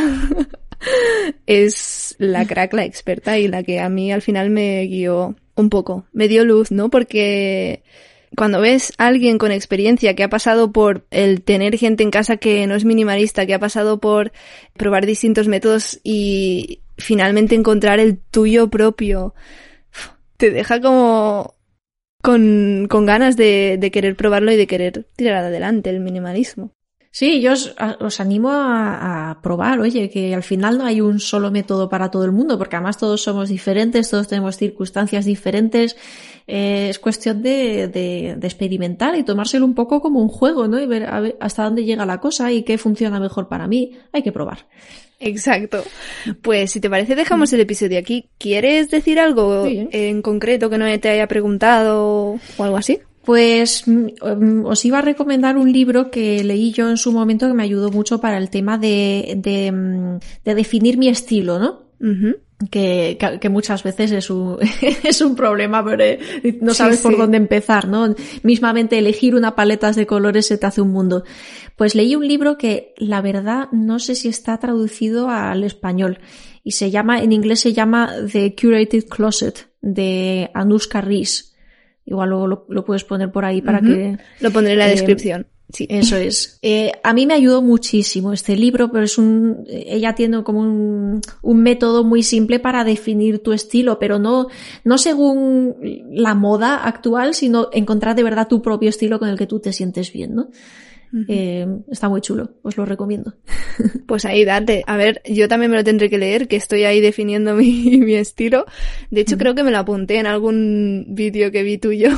[LAUGHS] es la crack, la experta y la que a mí al final me guió un poco, me dio luz, ¿no? Porque cuando ves a alguien con experiencia que ha pasado por el tener gente en casa que no es minimalista, que ha pasado por probar distintos métodos y finalmente encontrar el tuyo propio, te deja como con, con ganas de, de querer probarlo y de querer tirar adelante el minimalismo. Sí, yo os, animo a, probar, oye, que al final no hay un solo método para todo el mundo, porque además todos somos diferentes, todos tenemos circunstancias diferentes, eh, es cuestión de, de, experimentar y tomárselo un poco como un juego, ¿no? Y ver, hasta dónde llega la cosa y qué funciona mejor para mí, hay que probar. Exacto. Pues si te parece dejamos el episodio aquí. ¿Quieres decir algo en concreto que no te haya preguntado o algo así? Pues mm, os iba a recomendar un libro que leí yo en su momento que me ayudó mucho para el tema de, de, mm, definir mi estilo, ¿no? que, que, muchas veces es un, [LAUGHS] es un problema, pero eh, no sabes por dónde empezar, ¿no? Mismamente elegir una paleta de colores se te hace un mundo. Pues leí un libro que la verdad no sé si está traducido al español y se llama, en inglés se llama The Curated Closet de Anushka Rees Igual luego lo, puedes poner por ahí para que... Lo pondré en la eh, descripción. Sí, eso es. Eh, a mí me ayudó muchísimo este libro, pero es un, ella tiene como un, un, método muy simple para definir tu estilo, pero no, no según la moda actual, sino encontrar de verdad tu propio estilo con el que tú te sientes bien, ¿no? Eh, está muy chulo, os lo recomiendo. [LAUGHS] Pues ahí date. A ver, yo también me lo tendré que leer, que estoy ahí definiendo [LAUGHS] mi, mi estilo. De hecho, creo que me lo apunté en algún vídeo que vi tuyo.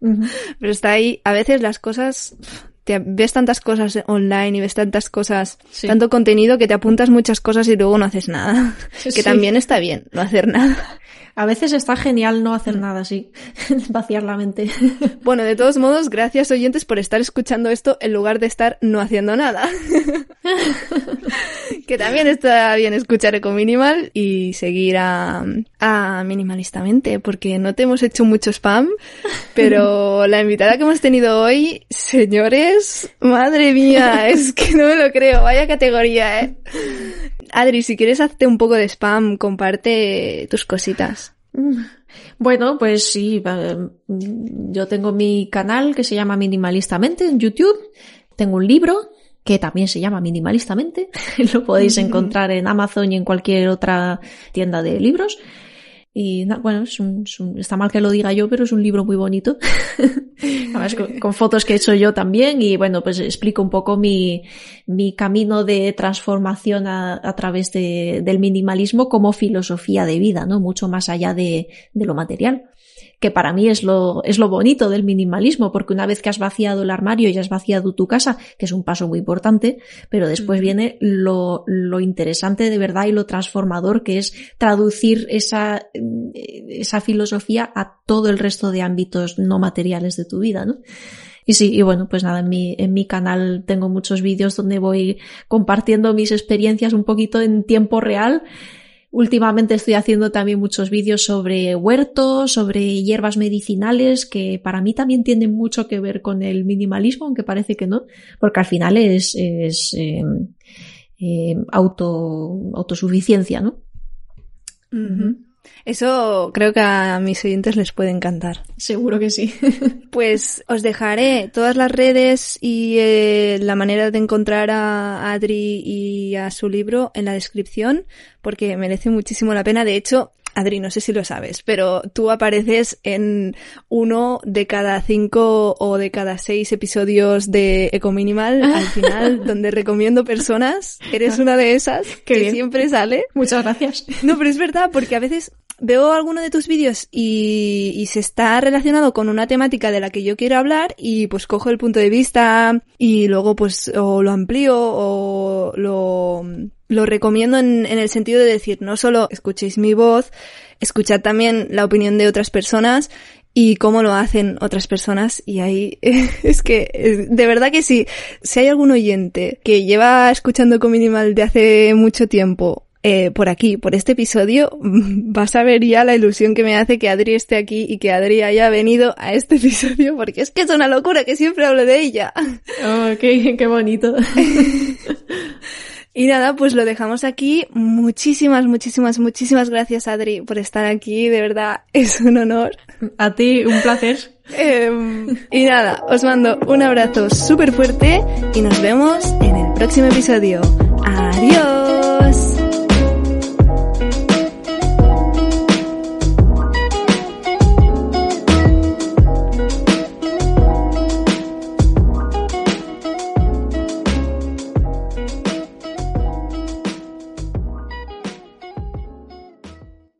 [LAUGHS] Pero está ahí. A veces las cosas te ves tantas cosas online y ves tantas cosas, tanto contenido que te apuntas muchas cosas y luego no haces nada. que también está bien no hacer nada. A veces está genial no hacer nada así, [LAUGHS] vaciar la mente. [LAUGHS] Bueno, de todos modos, gracias oyentes por estar escuchando esto en lugar de estar no haciendo nada. [LAUGHS] que también está bien escuchar Eco Minimal y seguir a, a Minimalistamente, porque no te hemos hecho mucho spam, pero la invitada que hemos tenido hoy, señores, madre mía, es que no me lo creo, vaya categoría, eh. Adri, si quieres hazte un poco de spam, comparte tus cositas. Bueno, pues sí, yo tengo mi canal que se llama Minimalistamente en YouTube, tengo un libro que también se llama Minimalistamente, [LAUGHS] lo podéis encontrar en Amazon y en cualquier otra tienda de libros. Y bueno, es un, está mal que lo diga yo, pero es un libro muy bonito. [LAUGHS] Además, con, fotos que he hecho yo también. Y bueno, pues explico un poco mi, mi camino de transformación a, a través de, del minimalismo como filosofía de vida, ¿no? Mucho más allá de, de lo material que para mí es lo, es lo bonito del minimalismo, porque una vez que has vaciado el armario y has vaciado tu casa, que es un paso muy importante, pero después viene lo, lo interesante de verdad y lo transformador que es traducir esa, esa filosofía a todo el resto de ámbitos no materiales de tu vida, ¿no? Y sí, y bueno, pues nada, en mi, en mi canal tengo muchos vídeos donde voy compartiendo mis experiencias un poquito en tiempo real Últimamente estoy haciendo también muchos vídeos sobre huertos, sobre hierbas medicinales, que para mí también tienen mucho que ver con el minimalismo, aunque parece que no, porque al final es, es eh, eh, auto, autosuficiencia, ¿no? Eso creo que a mis oyentes les puede encantar. Seguro que sí. [LAUGHS] pues os dejaré todas las redes y eh, la manera de encontrar a Adri y a su libro en la descripción porque merece muchísimo la pena. De hecho, Adri, no sé si lo sabes, pero tú apareces en uno de cada cinco o de cada seis episodios de Ecominimal [LAUGHS] al final, donde recomiendo personas. Eres una de esas [LAUGHS] que siempre sale. Muchas gracias. [LAUGHS] No, pero es verdad, porque a veces veo alguno de tus vídeos y, y, se está relacionado con una temática de la que yo quiero hablar y pues cojo el punto de vista y luego pues o lo amplío o lo lo recomiendo en, en, el sentido de decir, no solo escuchéis mi voz, escuchad también la opinión de otras personas y cómo lo hacen otras personas y ahí [LAUGHS] es que de verdad que sí, si hay algún oyente que lleva escuchando con minimal de hace mucho tiempo eh, por aquí, por este episodio, [LAUGHS] vas a ver ya la ilusión que me hace que Adri esté aquí y que Adri haya venido a este [LAUGHS] episodio, porque es que es una locura que siempre hablo de ella. Oh, qué, qué bonito. Y nada, pues lo dejamos aquí. Muchísimas, muchísimas, muchísimas gracias, Adri, por estar aquí. De verdad, [LAUGHS] es un honor. A ti, un placer. Em, y nada, os mando un abrazo súper fuerte y nos vemos en el próximo episodio. Adiós.